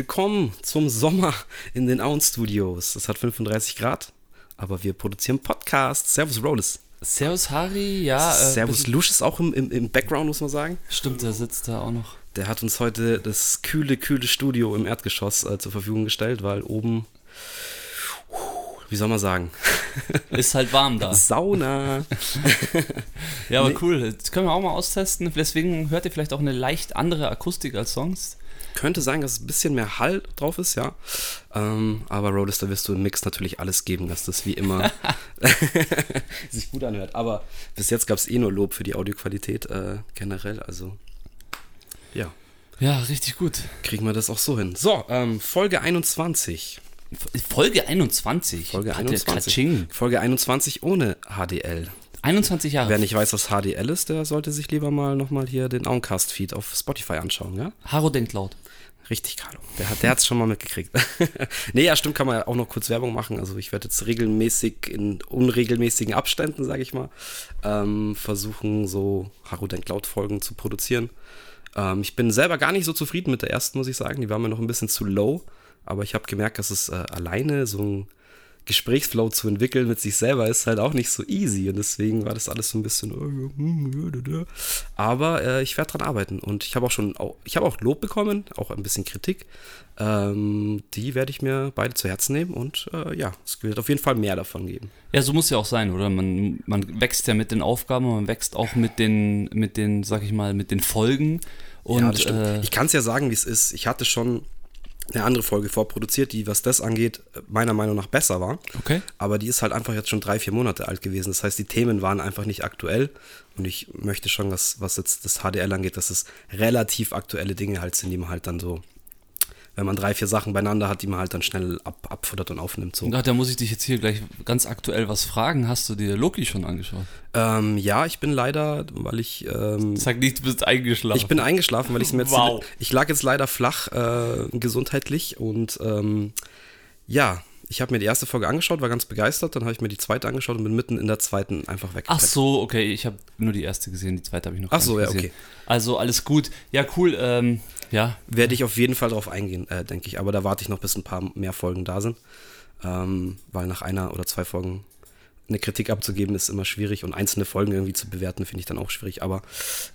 Willkommen zum Sommer in den Auen Studios. Es hat 35 Grad, aber wir produzieren Podcasts. Servus Rollis. Servus Harry, ja. Äh, Servus Lusch ist auch im, im, im Background, muss man sagen. Stimmt, der sitzt da auch noch. Der hat uns heute das kühle, kühle Studio im Erdgeschoss äh, zur Verfügung gestellt, weil oben, wie soll man sagen? Ist halt warm da. Sauna. ja, aber nee. cool. Das können wir auch mal austesten. Deswegen hört ihr vielleicht auch eine leicht andere Akustik als sonst. Könnte sein, dass ein bisschen mehr Hall drauf ist, ja. Ähm, aber da wirst du im Mix natürlich alles geben, dass das wie immer sich gut anhört. Aber bis jetzt gab es eh nur Lob für die Audioqualität äh, generell. Also ja. Ja, richtig gut. Kriegen wir das auch so hin. So, ähm, Folge 21. Folge 21? Folge 21. Folge 21 ohne HDL. 21 Jahre. Wer nicht weiß, was HDL ist, der sollte sich lieber mal nochmal hier den Auncast-Feed auf Spotify anschauen, ja? Haro denkt laut. Richtig, Carlo. Der hat es schon mal mitgekriegt. nee, ja, stimmt, kann man ja auch noch kurz Werbung machen. Also ich werde jetzt regelmäßig in unregelmäßigen Abständen, sage ich mal, ähm, versuchen, so Haro denkt laut Folgen zu produzieren. Ähm, ich bin selber gar nicht so zufrieden mit der ersten, muss ich sagen. Die war mir noch ein bisschen zu low. Aber ich habe gemerkt, dass es äh, alleine so ein Gesprächsflow zu entwickeln mit sich selber ist halt auch nicht so easy und deswegen war das alles so ein bisschen. Äh, aber äh, ich werde dran arbeiten und ich habe auch schon, auch, ich habe auch Lob bekommen, auch ein bisschen Kritik. Ähm, die werde ich mir beide zu Herzen nehmen und äh, ja, es wird auf jeden Fall mehr davon geben. Ja, so muss ja auch sein, oder? Man, man wächst ja mit den Aufgaben, man wächst auch mit den, mit den, sag ich mal, mit den Folgen. Und, ja, das stimmt. Äh, ich kann es ja sagen, wie es ist. Ich hatte schon eine andere Folge vorproduziert, die, was das angeht, meiner Meinung nach besser war. Okay. Aber die ist halt einfach jetzt schon drei, vier Monate alt gewesen. Das heißt, die Themen waren einfach nicht aktuell. Und ich möchte schon, dass, was jetzt das HDL angeht, dass es relativ aktuelle Dinge halt sind, die man halt dann so wenn man drei, vier Sachen beieinander hat, die man halt dann schnell ab, abfuttert und aufnimmt. So. Ja, da muss ich dich jetzt hier gleich ganz aktuell was fragen. Hast du dir Loki schon angeschaut? Ähm, ja, ich bin leider, weil ich. Ähm, Sag nicht, du bist eingeschlafen. Ich bin eingeschlafen, weil ich mir jetzt. Wow. Ich lag jetzt leider flach äh, gesundheitlich und ähm, ja, ich habe mir die erste Folge angeschaut, war ganz begeistert, dann habe ich mir die zweite angeschaut und bin mitten in der zweiten einfach weg. Ach so, okay, ich habe nur die erste gesehen, die zweite habe ich noch Ach so, ja, gesehen. okay. Also alles gut. Ja, cool. Ähm, ja. Werde ich auf jeden Fall drauf eingehen, äh, denke ich. Aber da warte ich noch, bis ein paar mehr Folgen da sind. Ähm, weil nach einer oder zwei Folgen eine Kritik abzugeben ist immer schwierig und einzelne Folgen irgendwie zu bewerten finde ich dann auch schwierig. Aber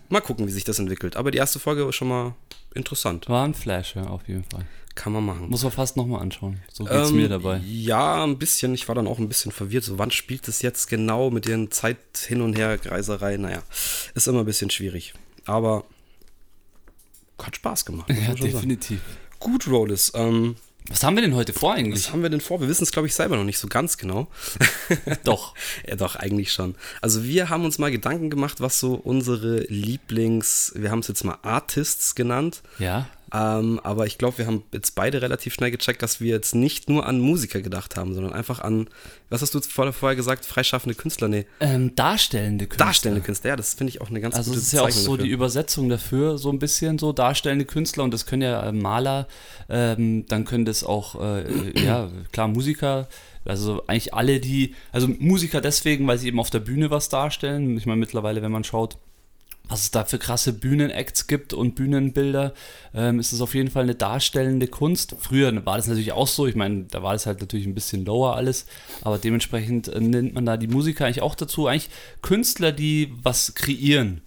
mal gucken, wie sich das entwickelt. Aber die erste Folge war schon mal interessant. War ein Flash, ja, auf jeden Fall. Kann man machen. Muss man fast nochmal anschauen. So geht's ähm, mir dabei. Ja, ein bisschen. Ich war dann auch ein bisschen verwirrt. So, wann spielt es jetzt genau mit den Zeit hin und her Greiserei? Naja, ist immer ein bisschen schwierig. Aber hat Spaß gemacht. Ja, definitiv. Sagen. Gut, Rollis. Ähm, was haben wir denn heute vor eigentlich? Was haben wir denn vor? Wir wissen es, glaube ich, selber noch nicht so ganz genau. doch. ja, doch, eigentlich schon. Also wir haben uns mal Gedanken gemacht, was so unsere Lieblings, wir haben es jetzt mal Artists genannt. Ja. Ähm, aber ich glaube, wir haben jetzt beide relativ schnell gecheckt, dass wir jetzt nicht nur an Musiker gedacht haben, sondern einfach an, was hast du vorher gesagt, freischaffende Künstler? Nee. Ähm, darstellende Künstler. Darstellende Künstler, ja, das finde ich auch eine ganz also gute Also es ist ja auch so dafür. die Übersetzung dafür, so ein bisschen so darstellende Künstler und das können ja äh, Maler, ähm, dann können das auch, äh, ja, klar, Musiker, also eigentlich alle, die, also Musiker deswegen, weil sie eben auf der Bühne was darstellen. Ich meine, mittlerweile, wenn man schaut, was es da für krasse Bühnenacts gibt und Bühnenbilder, ähm, ist es auf jeden Fall eine darstellende Kunst. Früher war das natürlich auch so, ich meine, da war das halt natürlich ein bisschen lower alles, aber dementsprechend äh, nennt man da die Musiker eigentlich auch dazu, eigentlich Künstler, die was kreieren.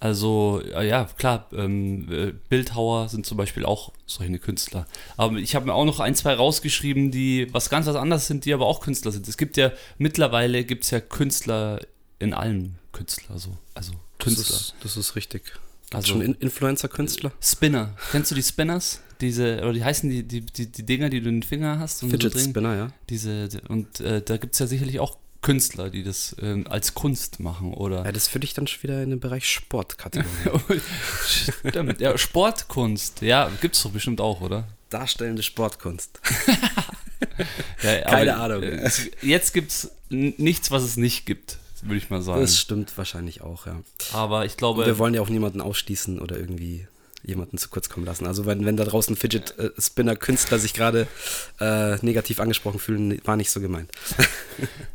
Also, ja, klar, ähm, äh, Bildhauer sind zum Beispiel auch solche Künstler. Aber ich habe mir auch noch ein, zwei rausgeschrieben, die was ganz was anderes sind, die aber auch Künstler sind. Es gibt ja, mittlerweile gibt es ja Künstler in allen Künstler, so. Also Künstler. Das ist, das ist richtig. Also schon Influencer-Künstler? Spinner. Kennst du die Spinners? Diese, oder die heißen die, die, die, die Dinger, die du in den Finger hast? Fidget so Spinner, ja. Diese, und äh, da gibt es ja sicherlich auch Künstler, die das äh, als Kunst machen, oder? Ja, das würde ich dann schon wieder in den Bereich Sport kategorisieren. Stimmt, ja, Sportkunst, ja, gibt es doch bestimmt auch, oder? Darstellende Sportkunst. ja, Keine Ahnung. Äh, jetzt gibt es nichts, was es nicht gibt würde ich mal sagen. Das stimmt wahrscheinlich auch, ja. Aber ich glaube. Und wir wollen ja auch niemanden ausschließen oder irgendwie. jemanden zu kurz kommen lassen. Also wenn, wenn da draußen Fidget-Spinner-Künstler sich gerade äh, negativ angesprochen fühlen, war nicht so gemeint.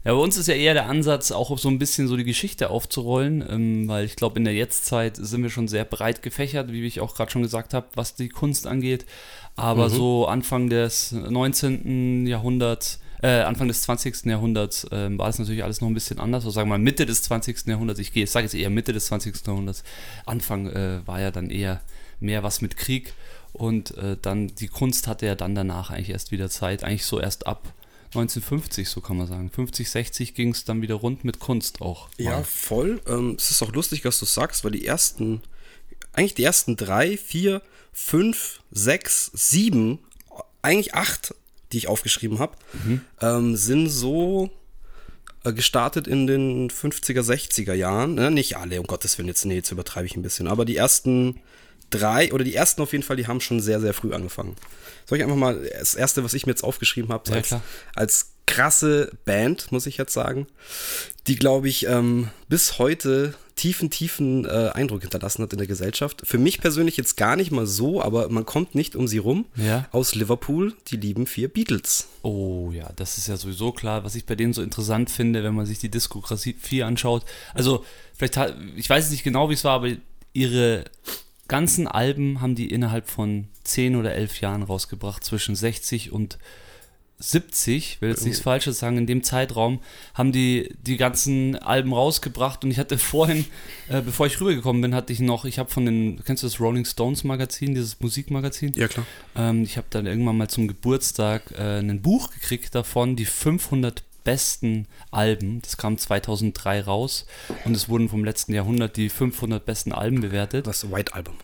ja, bei uns ist ja eher der Ansatz, auch so ein bisschen so die Geschichte aufzurollen, ähm, weil ich glaube, in der Jetztzeit sind wir schon sehr breit gefächert, wie ich auch gerade schon gesagt habe, was die Kunst angeht. Aber mhm. so Anfang des 19. Jahrhunderts äh, Anfang des 20. Jahrhunderts äh, war es natürlich alles noch ein bisschen anders. Also sagen wir mal Mitte des 20. Jahrhunderts, ich gehe, sage jetzt eher Mitte des 20. Jahrhunderts. Anfang äh, war ja dann eher mehr was mit Krieg und äh, dann die Kunst hatte ja dann danach eigentlich erst wieder Zeit, eigentlich so erst ab 1950, so kann man sagen. 50, 60 ging es dann wieder rund mit Kunst auch. Ja, voll. Ähm, es ist auch lustig, dass du sagst, weil die ersten, eigentlich die ersten drei, vier, fünf, sechs, sieben, eigentlich acht die ich aufgeschrieben habe, mhm. ähm, sind so äh, gestartet in den 50er, 60er Jahren. Ne? Nicht alle, um Gottes Willen, jetzt, nee, jetzt übertreibe ich ein bisschen. Aber die ersten drei, oder die ersten auf jeden Fall, die haben schon sehr, sehr früh angefangen. Soll ich einfach mal das erste, was ich mir jetzt aufgeschrieben habe, ja, als, als krasse Band, muss ich jetzt sagen, die, glaube ich, ähm, bis heute tiefen, tiefen äh, Eindruck hinterlassen hat in der Gesellschaft. Für mich persönlich jetzt gar nicht mal so, aber man kommt nicht um sie rum. Ja. Aus Liverpool, die lieben vier Beatles. Oh ja, das ist ja sowieso klar, was ich bei denen so interessant finde, wenn man sich die Diskografie anschaut. Also, vielleicht, hat, ich weiß nicht genau, wie es war, aber ihre ganzen Alben haben die innerhalb von zehn oder elf Jahren rausgebracht, zwischen 60 und 70, will jetzt nichts Falsches sagen, in dem Zeitraum haben die die ganzen Alben rausgebracht und ich hatte vorhin, äh, bevor ich rübergekommen bin, hatte ich noch, ich habe von den, kennst du das Rolling Stones Magazin, dieses Musikmagazin? Ja, klar. Ähm, ich habe dann irgendwann mal zum Geburtstag äh, ein Buch gekriegt davon, die 500 besten Alben, das kam 2003 raus und es wurden vom letzten Jahrhundert die 500 besten Alben bewertet. Das White Album.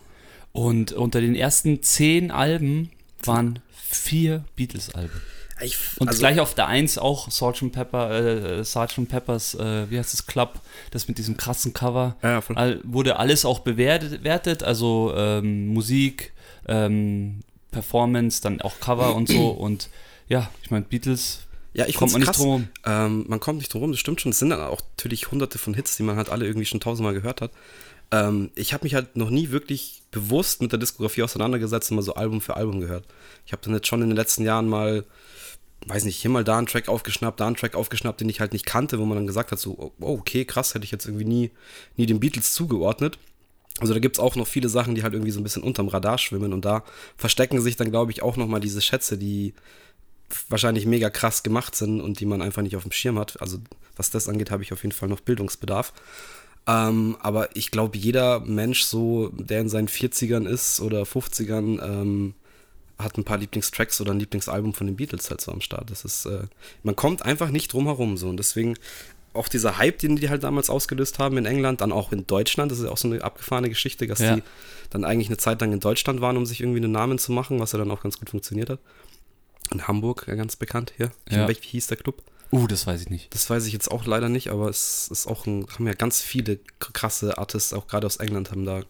Und unter den ersten 10 Alben waren vier Beatles-Alben. Ich, und also, gleich auf der 1 auch Sgt. Pepper, äh, Sgt. Peppers, äh, wie heißt das, Club, das mit diesem krassen Cover. Ja, All, wurde alles auch bewertet, also ähm, Musik, ähm, Performance, dann auch Cover und so. Und ja, ich meine, Beatles. Ja, ich kommt man krass. nicht drum ähm, man kommt nicht drum rum, das stimmt schon. Es sind dann auch natürlich hunderte von Hits, die man halt alle irgendwie schon tausendmal gehört hat. Ähm, ich habe mich halt noch nie wirklich bewusst mit der Diskografie auseinandergesetzt und mal so Album für Album gehört. Ich habe dann jetzt schon in den letzten Jahren mal weiß nicht, hier mal da einen Track aufgeschnappt, da einen Track aufgeschnappt, den ich halt nicht kannte, wo man dann gesagt hat, so, oh, okay, krass, hätte ich jetzt irgendwie nie, nie den Beatles zugeordnet. Also da gibt es auch noch viele Sachen, die halt irgendwie so ein bisschen unterm Radar schwimmen und da verstecken sich dann, glaube ich, auch nochmal diese Schätze, die wahrscheinlich mega krass gemacht sind und die man einfach nicht auf dem Schirm hat. Also was das angeht, habe ich auf jeden Fall noch Bildungsbedarf. Ähm, aber ich glaube, jeder Mensch so, der in seinen 40ern ist oder 50ern, ähm, hat ein paar Lieblingstracks oder ein Lieblingsalbum von den Beatles halt so am Start. Das ist, äh, man kommt einfach nicht drum herum so. Und deswegen auch dieser Hype, den die halt damals ausgelöst haben in England, dann auch in Deutschland, das ist ja auch so eine abgefahrene Geschichte, dass ja. die dann eigentlich eine Zeit lang in Deutschland waren, um sich irgendwie einen Namen zu machen, was ja dann auch ganz gut funktioniert hat. In Hamburg, ja, ganz bekannt hier. Ja. Wie hieß der Club? Uh, das weiß ich nicht. Das weiß ich jetzt auch leider nicht, aber es ist auch ein, haben ja ganz viele krasse Artists, auch gerade aus England, haben da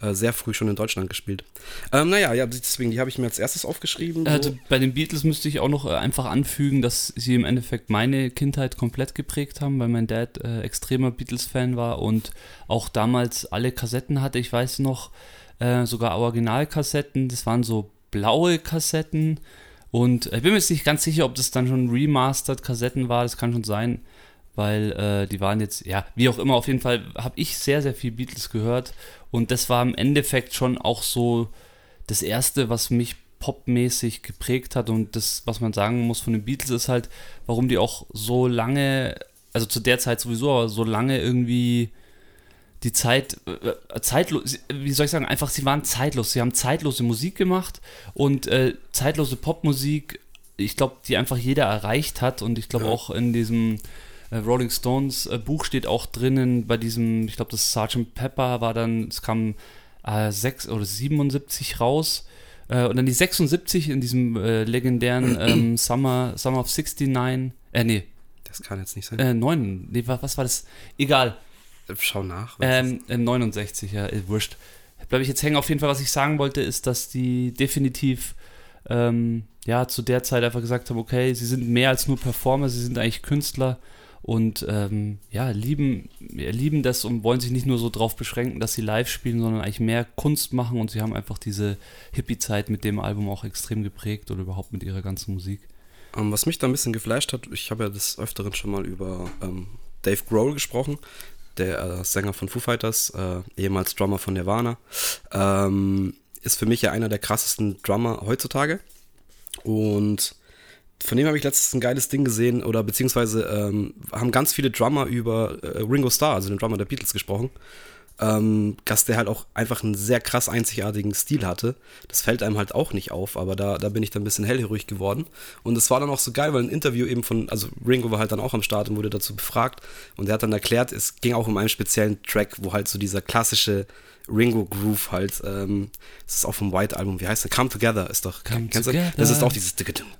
äh, sehr früh schon in Deutschland gespielt. Ähm, naja, ja, deswegen, die habe ich mir als erstes aufgeschrieben. So. Also bei den Beatles müsste ich auch noch äh, einfach anfügen, dass sie im Endeffekt meine Kindheit komplett geprägt haben, weil mein Dad äh, extremer Beatles-Fan war und auch damals alle Kassetten hatte. Ich weiß noch, äh, sogar Originalkassetten, das waren so blaue Kassetten und ich bin mir jetzt nicht ganz sicher, ob das dann schon remastered Kassetten war, das kann schon sein, weil äh, die waren jetzt, ja, wie auch immer, auf jeden Fall habe ich sehr, sehr viel Beatles gehört und das war im Endeffekt schon auch so das Erste, was mich popmäßig geprägt hat und das, was man sagen muss von den Beatles, ist halt, warum die auch so lange, also zu der Zeit sowieso, aber so lange irgendwie die Zeit, äh, zeitlos, wie soll ich sagen, einfach, sie waren zeitlos. Sie haben zeitlose Musik gemacht und äh, zeitlose Popmusik, ich glaube, die einfach jeder erreicht hat und ich glaube ja. auch in diesem äh, Rolling Stones äh, Buch steht auch drinnen, bei diesem, ich glaube, das Sgt. Pepper war dann, es kam äh, 6 oder 77 raus. Äh, und dann die 76 in diesem äh, legendären ähm, Summer, Summer of 69, äh, nee. Das kann jetzt nicht sein. Äh, 9, nee, was war das? Egal. Schau nach. Ähm, 69, ja, äh, wurscht. Bleibe ich jetzt hängen. Auf jeden Fall, was ich sagen wollte, ist, dass die definitiv ähm, ja, zu der Zeit einfach gesagt haben, okay, sie sind mehr als nur Performer, sie sind eigentlich Künstler und ähm, ja, lieben, lieben das und wollen sich nicht nur so drauf beschränken, dass sie live spielen, sondern eigentlich mehr Kunst machen und sie haben einfach diese Hippie-Zeit mit dem Album auch extrem geprägt oder überhaupt mit ihrer ganzen Musik. Ähm, was mich da ein bisschen geflasht hat, ich habe ja des Öfteren schon mal über ähm, Dave Grohl gesprochen, der äh, Sänger von Foo Fighters, äh, ehemals Drummer von Nirvana, ähm, ist für mich ja einer der krassesten Drummer heutzutage. Und von dem habe ich letztens ein geiles Ding gesehen, oder beziehungsweise ähm, haben ganz viele Drummer über äh, Ringo Starr, also den Drummer der Beatles, gesprochen. Ähm, dass der halt auch einfach einen sehr krass einzigartigen Stil hatte. Das fällt einem halt auch nicht auf, aber da, da bin ich dann ein bisschen hellhörig geworden. Und es war dann auch so geil, weil ein Interview eben von, also Ringo war halt dann auch am Start und wurde dazu befragt. Und er hat dann erklärt, es ging auch um einen speziellen Track, wo halt so dieser klassische Ringo Groove halt. Ähm, das ist auch vom White Album. Wie heißt der? Come Together ist doch. Come kennst together, du? Das ist auch dieses.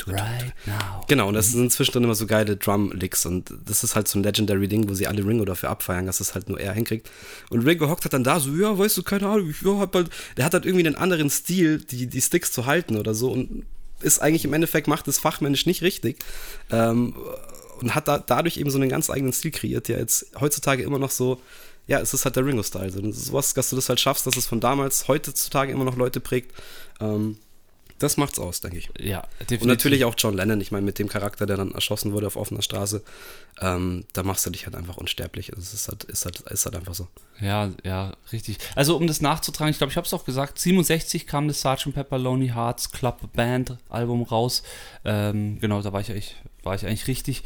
Right now. Genau, und das sind zwischendrin immer so geile Drum-Licks. Und das ist halt so ein Legendary Ding, wo sie alle Ringo dafür abfeiern, dass es halt nur er hinkriegt. Und Ringo hockt halt dann da so, ja, weißt du, keine Ahnung, ich hab halt, der hat halt irgendwie einen anderen Stil, die, die Sticks zu halten oder so. Und ist eigentlich im Endeffekt, macht es fachmännisch nicht richtig. Ähm, und hat da, dadurch eben so einen ganz eigenen Stil kreiert, der jetzt heutzutage immer noch so ja, es ist halt der Ringo-Style. So, sowas, dass du das halt schaffst, dass es von damals heutzutage immer noch Leute prägt. Ähm, das macht's aus, denke ich. Ja, definitiv. Und natürlich auch John Lennon, ich meine, mit dem Charakter, der dann erschossen wurde auf offener Straße, ähm, da machst du dich halt einfach unsterblich. Das also ist halt, ist halt, ist halt einfach so. Ja, ja, richtig. Also um das nachzutragen, ich glaube, ich habe es auch gesagt, 67 kam das Sgt. Pepper Lonely Hearts Club Band Album raus. Ähm, genau, da war ich, war ich eigentlich richtig.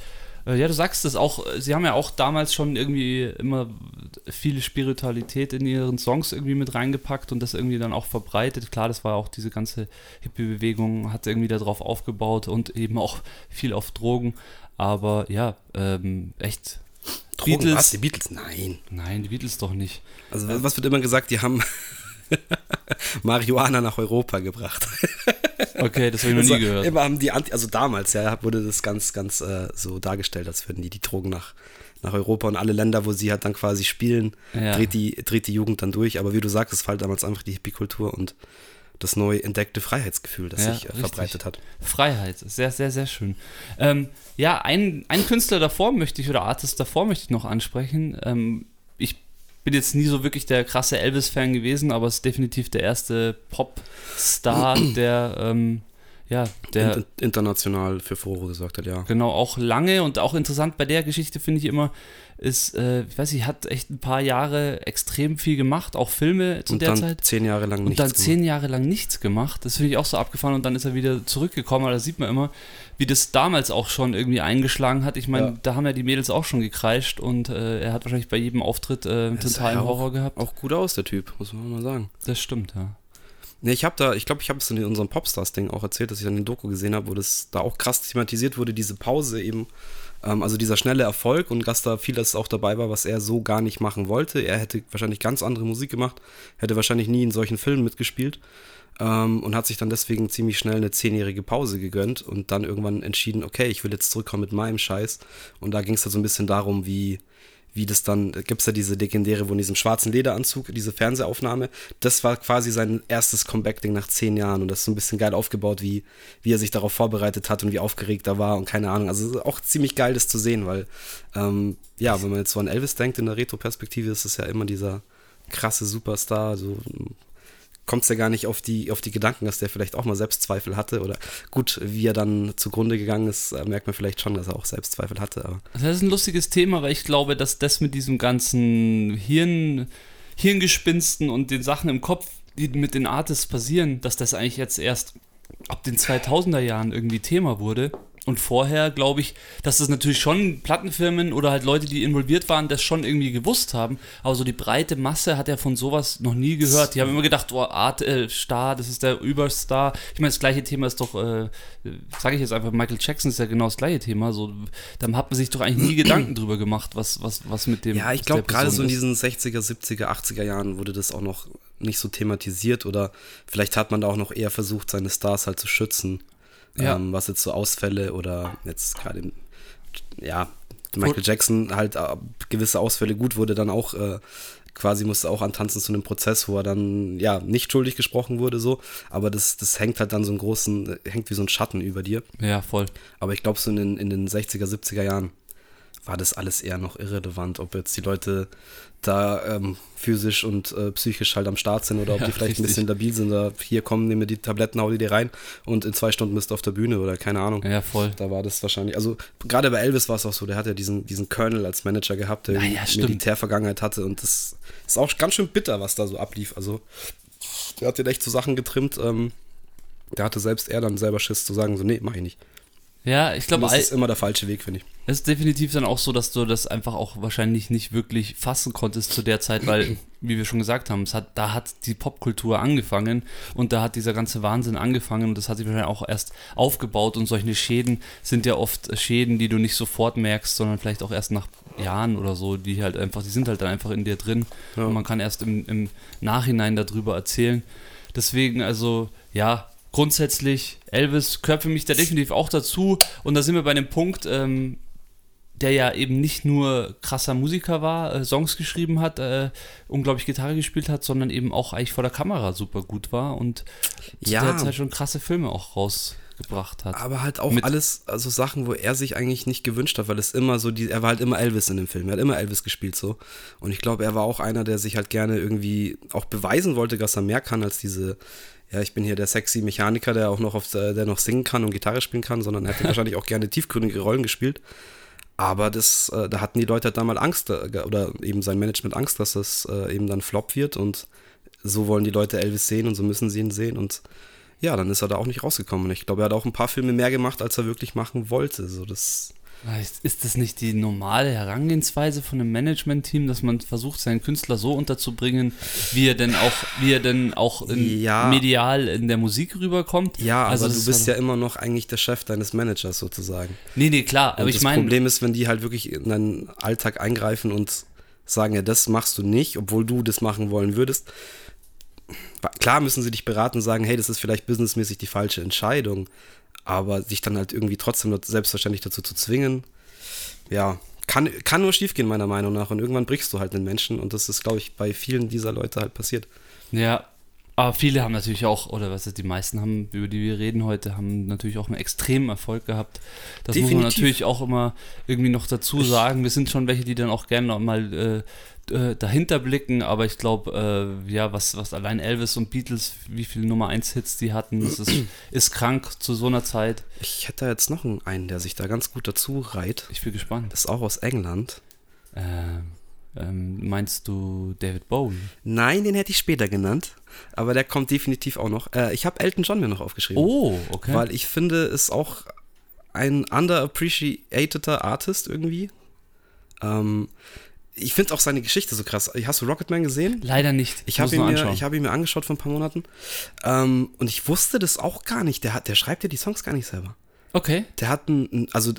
Äh, ja, du sagst es auch, äh, sie haben ja auch damals schon irgendwie immer viel Spiritualität in ihren Songs irgendwie mit reingepackt und das irgendwie dann auch verbreitet. Klar, das war auch diese ganze Hippie-Bewegung, hat irgendwie darauf aufgebaut und eben auch viel auf Drogen. Aber ja, ähm, echt. Drogen, Beatles, was? Die Beatles? Nein. Nein, die Beatles doch nicht. Also, was wird immer gesagt? Die haben Marihuana nach Europa gebracht. Okay, das habe ich noch also, nie gehört. Immer haben die Anti also damals, ja, wurde das ganz, ganz äh, so dargestellt, als würden die die Drogen nach, nach Europa und alle Länder, wo sie halt dann quasi spielen, ja. dreht, die, dreht die Jugend dann durch. Aber wie du sagst, es fällt damals einfach die Hippie-Kultur und das neu entdeckte Freiheitsgefühl, das ja, sich äh, verbreitet hat. Freiheit, sehr, sehr, sehr schön. Ähm, ja, ein, ein Künstler davor möchte ich, oder Artist davor möchte ich noch ansprechen. Ähm, bin jetzt nie so wirklich der krasse Elvis-Fan gewesen, aber es ist definitiv der erste Pop-Star, der, ähm, ja, der international für Furore gesorgt hat, ja. Genau, auch lange und auch interessant bei der Geschichte finde ich immer, ist, äh, ich weiß nicht, hat echt ein paar Jahre extrem viel gemacht, auch Filme zu und der dann Zeit. zehn Jahre lang nichts Und dann zehn Jahre lang nichts gemacht. Das finde ich auch so abgefahren und dann ist er wieder zurückgekommen, aber da sieht man immer, wie das damals auch schon irgendwie eingeschlagen hat. Ich meine, ja. da haben ja die Mädels auch schon gekreischt und äh, er hat wahrscheinlich bei jedem Auftritt äh, einen totalen ja Horror gehabt. Auch gut aus, der Typ, muss man mal sagen. Das stimmt, ja. Ne, ich habe da, ich glaube, ich habe es in unserem Popstars-Ding auch erzählt, dass ich dann den Doku gesehen habe, wo das da auch krass thematisiert wurde, diese Pause eben ähm, also dieser schnelle Erfolg und dass da vieles auch dabei war, was er so gar nicht machen wollte. Er hätte wahrscheinlich ganz andere Musik gemacht, hätte wahrscheinlich nie in solchen Filmen mitgespielt ähm, und hat sich dann deswegen ziemlich schnell eine zehnjährige Pause gegönnt und dann irgendwann entschieden, okay, ich will jetzt zurückkommen mit meinem Scheiß. Und da ging es dann so ein bisschen darum, wie wie das dann, gibt es ja diese legendäre, wo in diesem schwarzen Lederanzug, diese Fernsehaufnahme, das war quasi sein erstes Comeback-Ding nach zehn Jahren und das ist so ein bisschen geil aufgebaut, wie, wie er sich darauf vorbereitet hat und wie aufgeregt er war und keine Ahnung. Also auch ziemlich geil, das zu sehen, weil, ähm, ja, wenn man jetzt so an Elvis denkt in der Retro-Perspektive, ist es ja immer dieser krasse Superstar, so kommt es ja gar nicht auf die, auf die Gedanken, dass der vielleicht auch mal Selbstzweifel hatte. Oder gut, wie er dann zugrunde gegangen ist, äh, merkt man vielleicht schon, dass er auch Selbstzweifel hatte. Aber. Das ist ein lustiges Thema, weil ich glaube, dass das mit diesem ganzen Hirn, Hirngespinsten und den Sachen im Kopf, die mit den Artists passieren, dass das eigentlich jetzt erst ab den 2000er Jahren irgendwie Thema wurde. Und vorher glaube ich, dass das natürlich schon Plattenfirmen oder halt Leute, die involviert waren, das schon irgendwie gewusst haben. Aber so die breite Masse hat ja von sowas noch nie gehört. Die haben immer gedacht, oh, Art äh, Star, das ist der Überstar. Ich meine, das gleiche Thema ist doch, äh, sage ich jetzt einfach, Michael Jackson ist ja genau das gleiche Thema. So, dann hat man sich doch eigentlich nie Gedanken drüber gemacht, was, was, was mit dem. Ja, ich glaube, gerade so in diesen 60er, 70er, 80er Jahren wurde das auch noch nicht so thematisiert oder vielleicht hat man da auch noch eher versucht, seine Stars halt zu schützen. Ja. Ähm, was jetzt so Ausfälle oder jetzt gerade, ja, Michael Jackson halt äh, gewisse Ausfälle gut wurde dann auch äh, quasi musste auch antanzen zu einem Prozess, wo er dann ja nicht schuldig gesprochen wurde so, aber das, das hängt halt dann so einen großen, hängt wie so ein Schatten über dir. Ja, voll. Aber ich glaube so in den, in den 60er, 70er Jahren war das alles eher noch irrelevant, ob jetzt die Leute da ähm, physisch und äh, psychisch halt am Start sind oder ob Ja, die vielleicht richtig. ein bisschen labil sind. Oder hier kommen, nehmen wir die Tabletten, hau die dir rein und in zwei Stunden bist du auf der Bühne oder keine Ahnung. Ja, voll. Da war das wahrscheinlich, also gerade bei Elvis war es auch so, der hat ja diesen, diesen Colonel als Manager gehabt, der irgendwie ja, stimmt. Militärvergangenheit hatte und das ist auch ganz schön bitter, was da so ablief. Also der hat den echt so Sachen getrimmt, ähm, der hatte selbst er dann selber Schiss zu sagen, so, nee, mach ich nicht. Ja, ich glaube, Das ist immer der falsche Weg, finde ich. Es ist definitiv dann auch so, dass du das einfach auch wahrscheinlich nicht wirklich fassen konntest zu der Zeit, weil, wie wir schon gesagt haben, es hat, da hat die Popkultur angefangen und da hat dieser ganze Wahnsinn angefangen und das hat sich wahrscheinlich auch erst aufgebaut und solche Schäden sind ja oft Schäden, die du nicht sofort merkst, sondern vielleicht auch erst nach Jahren oder so, die halt einfach, die sind halt dann einfach in dir drin Ja. und man kann erst im, im Nachhinein darüber erzählen. Deswegen, also, ja, grundsätzlich, Elvis gehört für mich da definitiv auch dazu. Und da sind wir bei dem Punkt, ähm, der ja eben nicht nur krasser Musiker war, äh, Songs geschrieben hat, äh, unglaublich Gitarre gespielt hat, sondern eben auch eigentlich vor der Kamera super gut war und zu Ja. der Zeit schon krasse Filme auch rausgebracht hat. Aber halt auch Mit- alles, also Sachen, wo er sich eigentlich nicht gewünscht hat, weil es immer so, die, er war halt immer Elvis in dem Film. Er hat immer Elvis gespielt so. Und ich glaube, er war auch einer, der sich halt gerne irgendwie auch beweisen wollte, dass er mehr kann als diese, ja, ich bin hier der sexy Mechaniker, der auch noch auf, der der noch singen kann und Gitarre spielen kann, sondern er hätte wahrscheinlich auch gerne tiefgründige Rollen gespielt. Aber das, äh, da hatten die Leute halt da mal Angst, äh, oder eben sein Management Angst, dass es äh, eben dann Flop wird und so wollen die Leute Elvis sehen und so müssen sie ihn sehen und ja, dann ist er da auch nicht rausgekommen. Und ich glaube, er hat auch ein paar Filme mehr gemacht, als er wirklich machen wollte. So, das, Ist ist das nicht die normale Herangehensweise von einem Management-Team, dass man versucht, seinen Künstler so unterzubringen, wie er denn auch, wie er denn auch in, Ja. medial in der Musik rüberkommt? ja, Also aber das du ist bist ja immer noch eigentlich der Chef deines Managers sozusagen. Nee, nee, klar, Und aber ich das meine, Problem ist, wenn die halt wirklich in deinen Alltag eingreifen und sagen, ja, das machst du nicht, obwohl du das machen wollen würdest. Klar müssen sie dich beraten und sagen, hey, das ist vielleicht businessmäßig die falsche Entscheidung, aber sich dann halt irgendwie trotzdem selbstverständlich dazu zu zwingen, ja, kann, kann nur schiefgehen, meiner Meinung nach. Und irgendwann brichst du halt den Menschen und das ist, glaube ich, bei vielen dieser Leute halt passiert. Ja, aber viele haben natürlich auch, oder was ist, die meisten haben, über die wir reden heute, haben natürlich auch einen extremen Erfolg gehabt. Das muss man Definitiv. natürlich auch immer irgendwie noch dazu sagen. Wir sind schon welche, die dann auch gerne noch mal äh, äh, dahinter blicken, aber ich glaube, äh, ja, was, was allein Elvis und Beatles, wie viele Nummer 1 Hits die hatten, das ist, ist krank zu so einer Zeit. Ich hätte da jetzt noch einen, der sich da ganz gut dazu reiht. Ich bin gespannt. Das ist auch aus England. Ähm, ähm, meinst du David Bowie? Nein, den hätte ich später genannt, aber der kommt definitiv auch noch. Äh, ich habe Elton John mir noch aufgeschrieben. Oh, okay. Weil ich finde, ist auch ein underappreciateder Artist irgendwie. Ähm, ich finde auch seine Geschichte so krass. Hast du Rocketman gesehen? Leider nicht. Ich habe ihn, mir- ich hab ihn mir angeschaut vor ein paar Monaten. Ähm, und ich wusste das auch gar nicht. Der, hat, der schreibt ja die Songs gar nicht selber. Okay. Der hat einen, also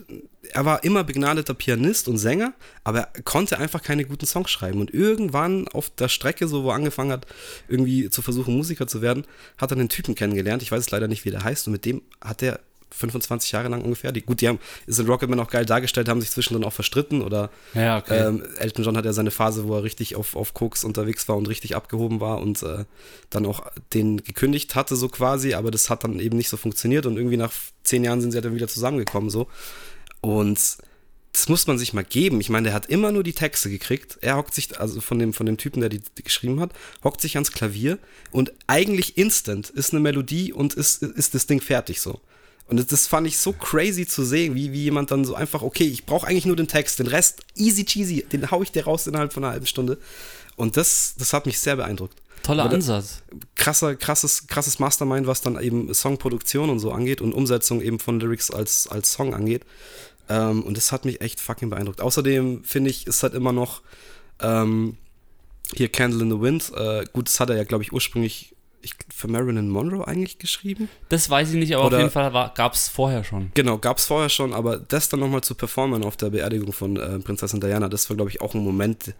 er war immer begnadeter Pianist und Sänger, aber er konnte einfach keine guten Songs schreiben. Und irgendwann auf der Strecke, so wo er angefangen hat, irgendwie zu versuchen, Musiker zu werden, hat er einen Typen kennengelernt. Ich weiß leider nicht, wie der heißt. Und mit dem hat er 25 Jahre lang ungefähr. Die, gut, die haben, ist in Rocketman auch geil dargestellt, haben sich zwischendrin auch verstritten oder Ja, okay. ähm, Elton John hat ja seine Phase, wo er richtig auf, auf Koks unterwegs war und richtig abgehoben war und äh, dann auch den gekündigt hatte, so quasi, aber das hat dann eben nicht so funktioniert und irgendwie nach zehn Jahren sind sie halt dann wieder zusammengekommen, so. Und das muss man sich mal geben. Ich meine, der hat immer nur die Texte gekriegt. Er hockt sich, also von dem, von dem Typen, der die, die geschrieben hat, hockt sich ans Klavier und eigentlich instant ist eine Melodie und ist, ist das Ding fertig so. Und das, das fand ich so crazy zu sehen, wie, wie jemand dann so einfach, okay, ich brauche eigentlich nur den Text, den Rest easy cheesy, den hau ich dir raus innerhalb von einer halben Stunde. Und das, das hat mich sehr beeindruckt. Toller aber Ansatz. Krasser, krasses, krasses Mastermind, was dann eben Songproduktion und so angeht und Umsetzung eben von Lyrics als, als Song angeht. Ähm, und das hat mich echt fucking beeindruckt. Außerdem finde ich, ist halt immer noch ähm, hier Candle in the Wind. Äh, gut, das hat er ja, glaube ich, ursprünglich ich, für Marilyn Monroe eigentlich geschrieben. Das weiß ich nicht, aber Oder- auf jeden Fall gab es vorher schon. Genau, gab es vorher schon, aber das dann nochmal zu performen auf der Beerdigung von äh, Prinzessin Diana, das war, glaube ich, auch ein Moment.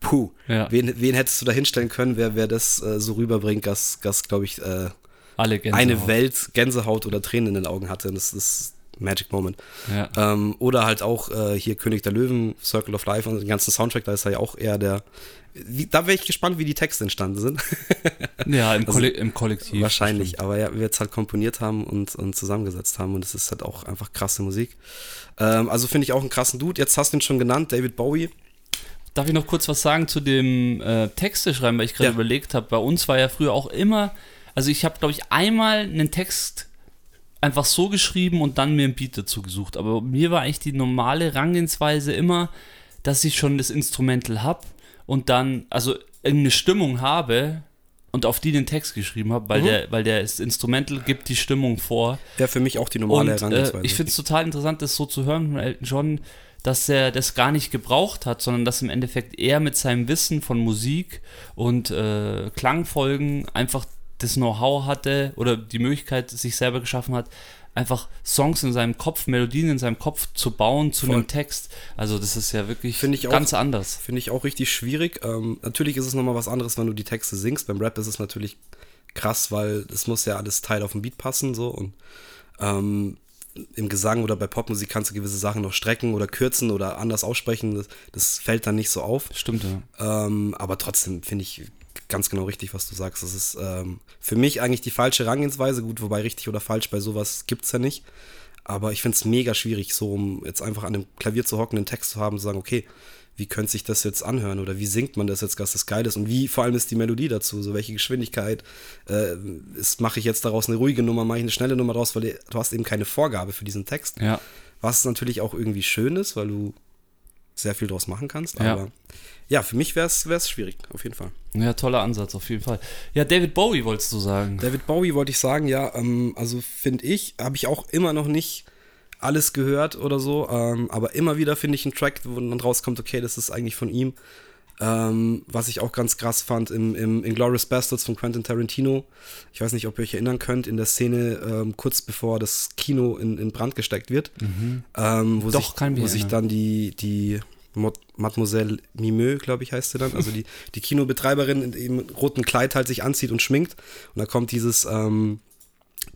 Puh, Ja. wen, wen hättest du da hinstellen können, wer, wer das äh, so rüberbringt, dass, dass glaube ich, äh, eine Welt Gänsehaut oder Tränen in den Augen hatte. Und das ist, Magic Moment. Ja. Ähm, oder halt auch äh, hier König der Löwen, Circle of Life und den ganzen Soundtrack, da ist er ja auch eher der. Wie, da wäre ich gespannt, wie die Texte entstanden sind. Ja, im, Also, Kolle im Kollektiv. Wahrscheinlich, aber ja, wir jetzt halt komponiert haben und, und zusammengesetzt haben und es ist halt auch einfach krasse Musik. Ähm, also finde ich auch einen krassen Dude. Jetzt hast du ihn schon genannt, David Bowie. Darf ich noch kurz was sagen zu dem äh, Texte schreiben, weil ich gerade Ja. überlegt habe, bei uns war ja früher auch immer, also ich habe, glaube ich, einmal einen Text einfach so geschrieben und dann mir einen Beat dazu gesucht. Aber mir war eigentlich die normale Rangehensweise immer, dass ich schon das Instrumental habe und dann, also irgendeine Stimmung habe und auf die den Text geschrieben habe, weil, Mhm. der, weil der das Instrumental gibt die Stimmung vor. Wäre für mich auch die normale Und äh, Herangehensweise. ich finde es total interessant, das so zu hören von Elton John, dass er das gar nicht gebraucht hat, sondern dass im Endeffekt er mit seinem Wissen von Musik und äh, Klangfolgen einfach das Know-how hatte oder die Möglichkeit sich selber geschaffen hat, einfach Songs in seinem Kopf, Melodien in seinem Kopf zu bauen zu Voll. einem Text. Also das ist ja wirklich Finde ich auch- ganz anders. Finde ich auch richtig schwierig. Ähm, natürlich ist es nochmal was anderes, wenn du die Texte singst. Beim Rap ist es natürlich krass, weil es muss ja alles Teil auf den Beat passen so und ähm, im Gesang oder bei Popmusik kannst du gewisse Sachen noch strecken oder kürzen oder anders aussprechen. Das, das fällt dann nicht so auf. Stimmt, ja. Ähm, aber trotzdem finde ich ganz genau richtig, was du sagst. Das ist ähm, für mich eigentlich die falsche Herangehensweise. Gut, wobei richtig oder falsch bei sowas gibt es ja nicht. Aber ich finde es mega schwierig, so um jetzt einfach an dem Klavier zu hocken, einen Text zu haben, zu sagen, okay, wie könnte sich das jetzt anhören oder wie singt man das jetzt, dass das geil ist und wie vor allem ist die Melodie dazu, so welche Geschwindigkeit äh, ist, mache ich jetzt daraus eine ruhige Nummer, mache ich eine schnelle Nummer draus, weil du- du hast eben keine Vorgabe für diesen Text. Ja, Was natürlich auch irgendwie schön ist, weil du sehr viel draus machen kannst. Ja. Aber ja, für mich wäre es schwierig, auf jeden Fall. ja, toller Ansatz auf jeden Fall. Ja, David Bowie wolltest du sagen. David Bowie wollte ich sagen, ja, ähm, also finde ich, habe ich auch immer noch nicht alles gehört oder so, ähm, aber immer wieder finde ich einen Track, wo dann rauskommt, okay, das ist eigentlich von ihm. Ähm, was ich auch ganz krass fand im, im Inglourious Bastards von Quentin Tarantino. Ich weiß nicht, ob ihr euch erinnern könnt, in der Szene ähm, kurz bevor das Kino in, in Brand gesteckt wird, ähm, wo, Doch, sich, wo sich dann die, die Mademoiselle Mimeux, glaube ich, heißt sie dann, also die, die Kinobetreiberin in dem roten Kleid halt sich anzieht und schminkt. Und da kommt dieses ähm,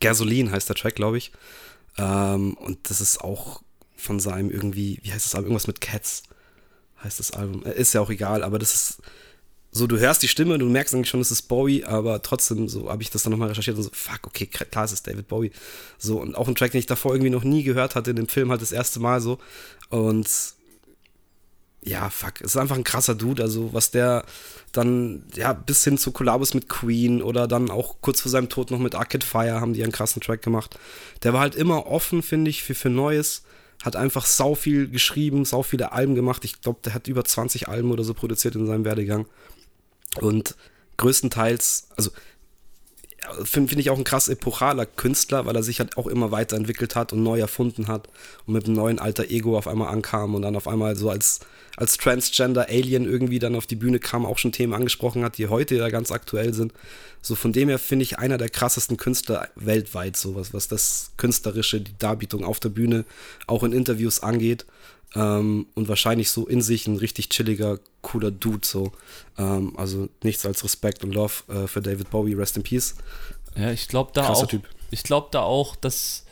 Gasoline, heißt der Track, glaube ich. Ähm, und das ist auch von seinem irgendwie, wie heißt das Album? Irgendwas mit Cats heißt das Album. Äh, Ist ja auch egal, aber das ist so, du hörst die Stimme, du merkst eigentlich schon, es ist Bowie, aber trotzdem, so habe ich das dann nochmal recherchiert und so, fuck, okay, klar, es ist David Bowie. So, und auch ein Track, den ich davor irgendwie noch nie gehört hatte, in dem Film halt das erste Mal so. Und ja, fuck, es ist einfach ein krasser Dude, also was der dann, ja, bis hin zu Kollabos mit Queen oder dann auch kurz vor seinem Tod noch mit Arcade Fire haben die einen krassen Track gemacht. Der war halt immer offen, finde ich, für, für Neues, hat einfach sau viel geschrieben, sau viele Alben gemacht. Ich glaube, der hat über 20 Alben oder so produziert in seinem Werdegang. Und größtenteils, also finde find ich auch ein krass epochaler Künstler, weil er sich halt auch immer weiterentwickelt hat und neu erfunden hat und mit einem neuen alter Ego auf einmal ankam und dann auf einmal so als, als Transgender Alien irgendwie dann auf die Bühne kam, auch schon Themen angesprochen hat, die heute ja ganz aktuell sind. So von dem her finde ich einer der krassesten Künstler weltweit, so was, was das Künstlerische, die Darbietung auf der Bühne, auch in Interviews angeht. Ähm, und wahrscheinlich so in sich ein richtig chilliger, cooler Dude, so. Ähm, also nichts als Respekt und Love äh, für David Bowie, Rest in Peace. Ja, ich glaube da Krasser auch. Typ. Ich glaube da auch, dass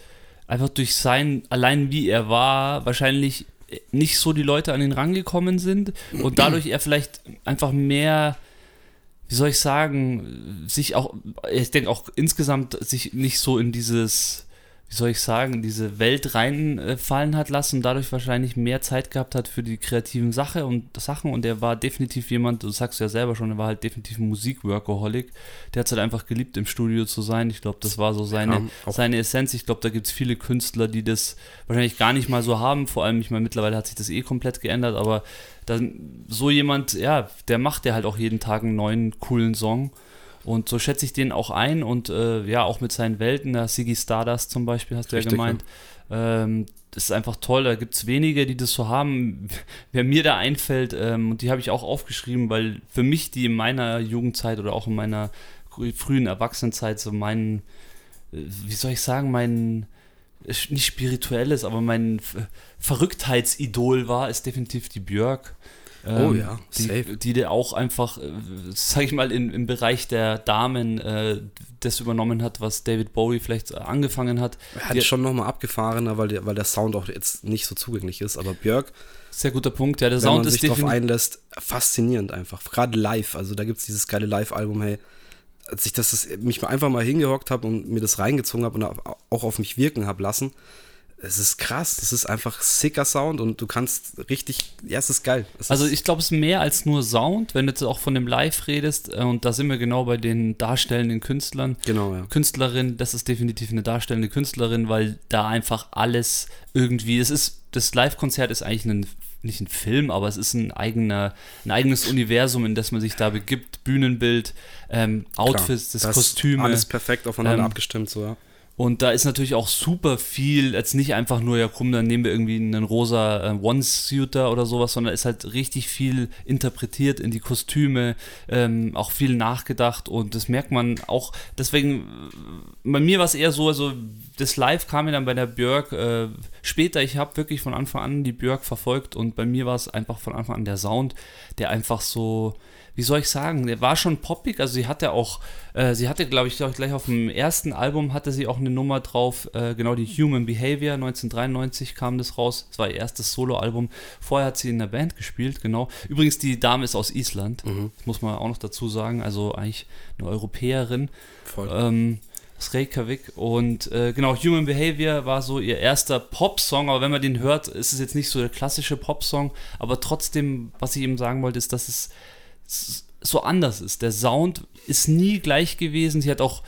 einfach durch sein, allein wie er war, wahrscheinlich nicht so die Leute an ihn rangekommen sind und dadurch er vielleicht einfach mehr, wie soll ich sagen, sich auch, ich denke auch insgesamt sich nicht so in dieses, wie soll ich sagen, diese Welt reinfallen hat lassen und dadurch wahrscheinlich mehr Zeit gehabt hat für die kreativen Sache und Sachen und er war definitiv jemand, du sagst ja selber schon, er war halt definitiv ein Musikworkaholic, der hat es halt einfach geliebt, im Studio zu sein. Ich glaube, das war so seine, Ja, seine Essenz. Ich glaube, da gibt es viele Künstler, die das wahrscheinlich gar nicht mal so haben. Vor allem, ich meine, mittlerweile hat sich das eh komplett geändert, aber dann so jemand, ja, der macht ja halt auch jeden Tag einen neuen, coolen Song. Und so schätze ich den auch ein und äh, ja, auch mit seinen Welten, der Siggy Stardust zum Beispiel, hast du Richtig, ja gemeint. Ähm, das ist einfach toll, da gibt es wenige, die das so haben. Wer mir da einfällt, ähm, und die habe ich auch aufgeschrieben, weil für mich die in meiner Jugendzeit oder auch in meiner frü- frühen Erwachsenenzeit so mein, äh, wie soll ich sagen, mein äh, nicht spirituelles, aber mein Verrücktheitsidol war, ist definitiv die Björk. Oh ja, safe. Die, die der auch einfach, äh, sag ich mal, in, im Bereich der Damen äh, das übernommen hat, was David Bowie vielleicht angefangen hat. Er hat die, schon nochmal abgefahrener, weil der, weil der Sound auch jetzt nicht so zugänglich ist, aber Björk. Sehr guter Punkt, ja, der Sound ist sich darauf einlässt, faszinierend einfach. Gerade live, also da gibt es dieses geile Live-Album, hey, als ich das, das mich einfach mal hingehockt habe und mir das reingezogen habe und auch auf mich wirken habe lassen, es ist krass, es ist einfach sicker Sound und du kannst richtig, ja, es ist geil. Es also ich glaube, es ist mehr als nur Sound, wenn du jetzt auch von dem Live redest äh, und da sind wir genau bei den darstellenden Künstlern. Genau, ja. Künstlerin, das ist definitiv eine darstellende Künstlerin, weil da einfach alles irgendwie, es ist, das Live-Konzert ist eigentlich ein nicht ein Film, aber es ist ein eigener, ein eigenes Universum, in das man sich da begibt. Bühnenbild, ähm, Outfits, das, das Kostüme. Alles perfekt aufeinander ähm, abgestimmt, so ja. Und da ist natürlich auch super viel, jetzt nicht einfach nur, ja komm, dann nehmen wir irgendwie einen rosa äh, One-Suiter oder sowas, sondern ist halt richtig viel interpretiert in die Kostüme, ähm, auch viel nachgedacht und das merkt man auch, deswegen, bei mir war es eher so, also das Live kam mir dann bei der Björk äh, später, ich habe wirklich von Anfang an die Björk verfolgt und bei mir war es einfach von Anfang an der Sound, der einfach so, wie soll ich sagen, der war schon poppig, also sie hatte auch, äh, sie hatte, glaube ich, gleich auf dem ersten Album hatte sie auch eine Nummer drauf, äh, genau die Human Behavior, 1993 kam das raus, das war ihr erstes Soloalbum, vorher hat sie in der Band gespielt, genau. Übrigens, die Dame ist aus Island, mhm. das muss man auch noch dazu sagen, also eigentlich eine Europäerin. Voll. Ähm, aus Reykjavik. Und äh, genau, Human Behavior war so ihr erster Pop-Song, aber wenn man den hört, ist es jetzt nicht so der klassische Pop-Song, aber trotzdem, was ich eben sagen wollte, ist, dass es so anders ist. Der Sound ist nie gleich gewesen. Sie hat auch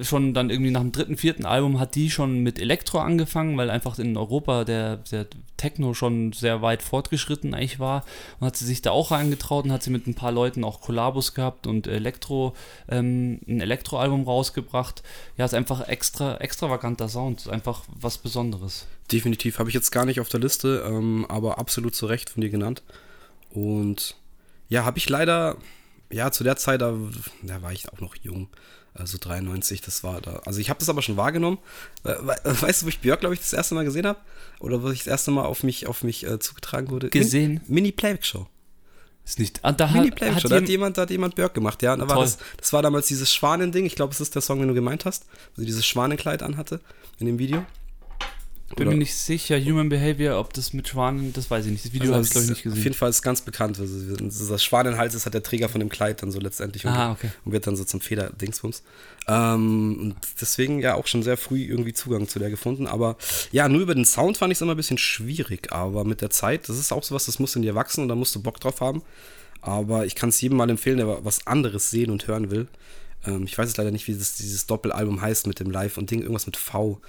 schon dann irgendwie nach dem dritten, vierten Album hat die schon mit Elektro angefangen, weil einfach in Europa der, der Techno schon sehr weit fortgeschritten eigentlich war. Und hat sie sich da auch reingetraut und hat sie mit ein paar Leuten auch Kollabos gehabt und Elektro, ähm, ein Elektroalbum rausgebracht. Ja, ist einfach extra, extravaganter Sound, ist einfach was Besonderes. Definitiv, habe ich jetzt gar nicht auf der Liste, ähm, aber absolut zu Recht von dir genannt. Und ja, habe ich leider, ja, zu der Zeit, da, da war ich auch noch jung. Also 93, das war da. Also ich habe das aber schon wahrgenommen. Weißt du, wo ich Björk, glaube ich, das erste Mal gesehen habe? Oder wo ich das erste Mal auf mich, auf mich äh, zugetragen wurde? Gesehen? Mini Playback Show. Ist nicht. Ah, da Mini Playback Show. Da hat jemand, da hat jemand Björk gemacht, ja. Da war das, das war damals dieses Schwanending. Ich glaube, es ist der Song, den du gemeint hast. Wo sie dieses Schwanenkleid anhatte in dem Video. Bin mir nicht sicher, Human Behavior, ob das mit Schwanen, das weiß ich nicht. Das Video also habe ich, glaube ich, nicht gesehen. Auf jeden Fall ist es ganz bekannt. Also, das Schwanenhals ist halt der Träger von dem Kleid dann so letztendlich und, ah, okay. und wird dann so zum Federdingsbums. Ähm, und deswegen ja auch schon sehr früh irgendwie Zugang zu der gefunden. Aber ja, nur über den Sound fand ich es immer ein bisschen schwierig. Aber mit der Zeit, das ist auch sowas, das muss in dir wachsen und da musst du Bock drauf haben. Aber ich kann es jedem mal empfehlen, der was anderes sehen und hören will. Ähm, ich weiß jetzt leider nicht, wie das, dieses Doppelalbum heißt mit dem Live und Ding, irgendwas mit V.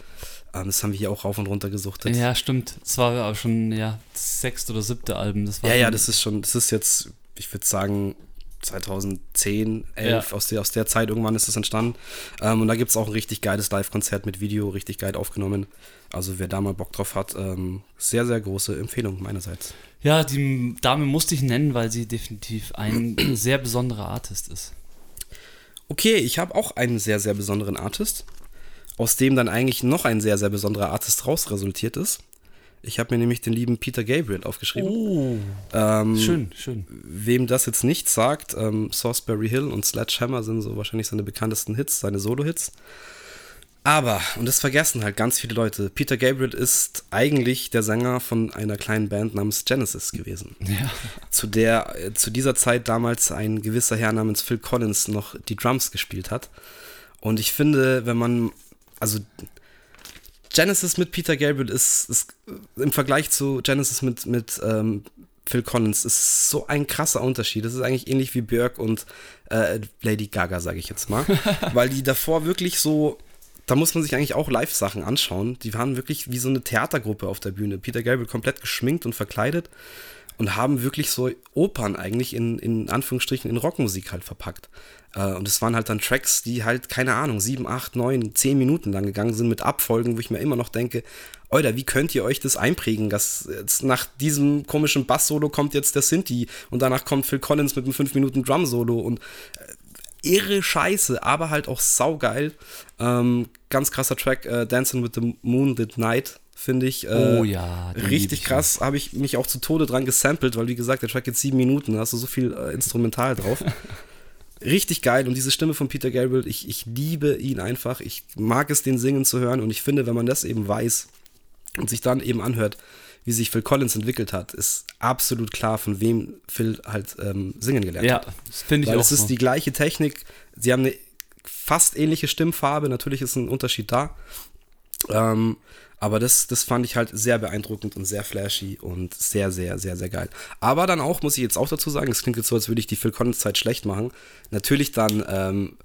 Ähm, das haben wir hier auch rauf und runter gesuchtet. Ja, stimmt. Das war aber schon, ja, das sechste oder siebte Album. Das war ja, ja, das ist schon, das ist jetzt, ich würde sagen, 2010, 11, ja. aus, der, aus der Zeit irgendwann ist das entstanden. Ähm, und da gibt es auch ein richtig geiles Live-Konzert mit Video, richtig geil aufgenommen. Also wer da mal Bock drauf hat, ähm, sehr, sehr große Empfehlung meinerseits. Ja, die Dame musste ich nennen, weil sie definitiv ein sehr besonderer Artist ist. Okay, ich habe auch einen sehr, sehr besonderen Artist aus dem dann eigentlich noch ein sehr, sehr besonderer Artist raus resultiert ist. Ich habe mir nämlich den lieben Peter Gabriel aufgeschrieben. Oh, ähm, schön, schön. Wem das jetzt nicht sagt, ähm, Salisbury Hill und Sledgehammer sind so wahrscheinlich seine bekanntesten Hits, seine Solo-Hits. Aber, und das vergessen halt ganz viele Leute, Peter Gabriel ist eigentlich der Sänger von einer kleinen Band namens Genesis gewesen. Ja. Zu der äh, zu dieser Zeit damals ein gewisser Herr namens Phil Collins noch die Drums gespielt hat. Und ich finde, wenn man also Genesis mit Peter Gabriel ist, ist im Vergleich zu Genesis mit, mit ähm, Phil Collins ist so ein krasser Unterschied. Das ist eigentlich ähnlich wie Björk und äh, Lady Gaga, sage ich jetzt mal. Weil die davor wirklich so, da muss man sich eigentlich auch Live-Sachen anschauen. Die waren wirklich wie so eine Theatergruppe auf der Bühne. Peter Gabriel komplett geschminkt und verkleidet und haben wirklich so Opern eigentlich in, in Anführungsstrichen in Rockmusik halt verpackt. Äh, und es waren halt dann Tracks, die halt, keine Ahnung, sieben, acht, neun, zehn Minuten lang gegangen sind mit Abfolgen, wo ich mir immer noch denke, Alter, wie könnt ihr euch das einprägen, dass jetzt nach diesem komischen Bass-Solo kommt jetzt der Sinti und danach kommt Phil Collins mit einem 5 Minuten Drum-Solo und äh, irre Scheiße, aber halt auch saugeil. Ähm, ganz krasser Track, äh, Dancing with the Moon That Night, finde ich. Äh, oh ja. Richtig krass, habe ich mich auch zu Tode dran gesampelt, weil wie gesagt, der Track geht sieben Minuten, da hast du so viel äh, Instrumental drauf. richtig geil und diese Stimme von Peter Gabriel, ich, ich liebe ihn einfach. Ich mag es, den singen zu hören und ich finde, wenn man das eben weiß und sich dann eben anhört, wie sich Phil Collins entwickelt hat, ist absolut klar, von wem Phil halt ähm, singen gelernt ja, hat. Ja, das finde ich Weil auch. es ist so. die gleiche Technik. Sie haben eine fast ähnliche Stimmfarbe. Natürlich ist ein Unterschied da. Ähm, aber das, das fand ich halt sehr beeindruckend und sehr flashy und sehr, sehr, sehr, sehr geil. Aber dann auch, muss ich jetzt auch dazu sagen, es klingt jetzt so, als würde ich die Phil Collins-Zeit schlecht machen. Natürlich dann ähm,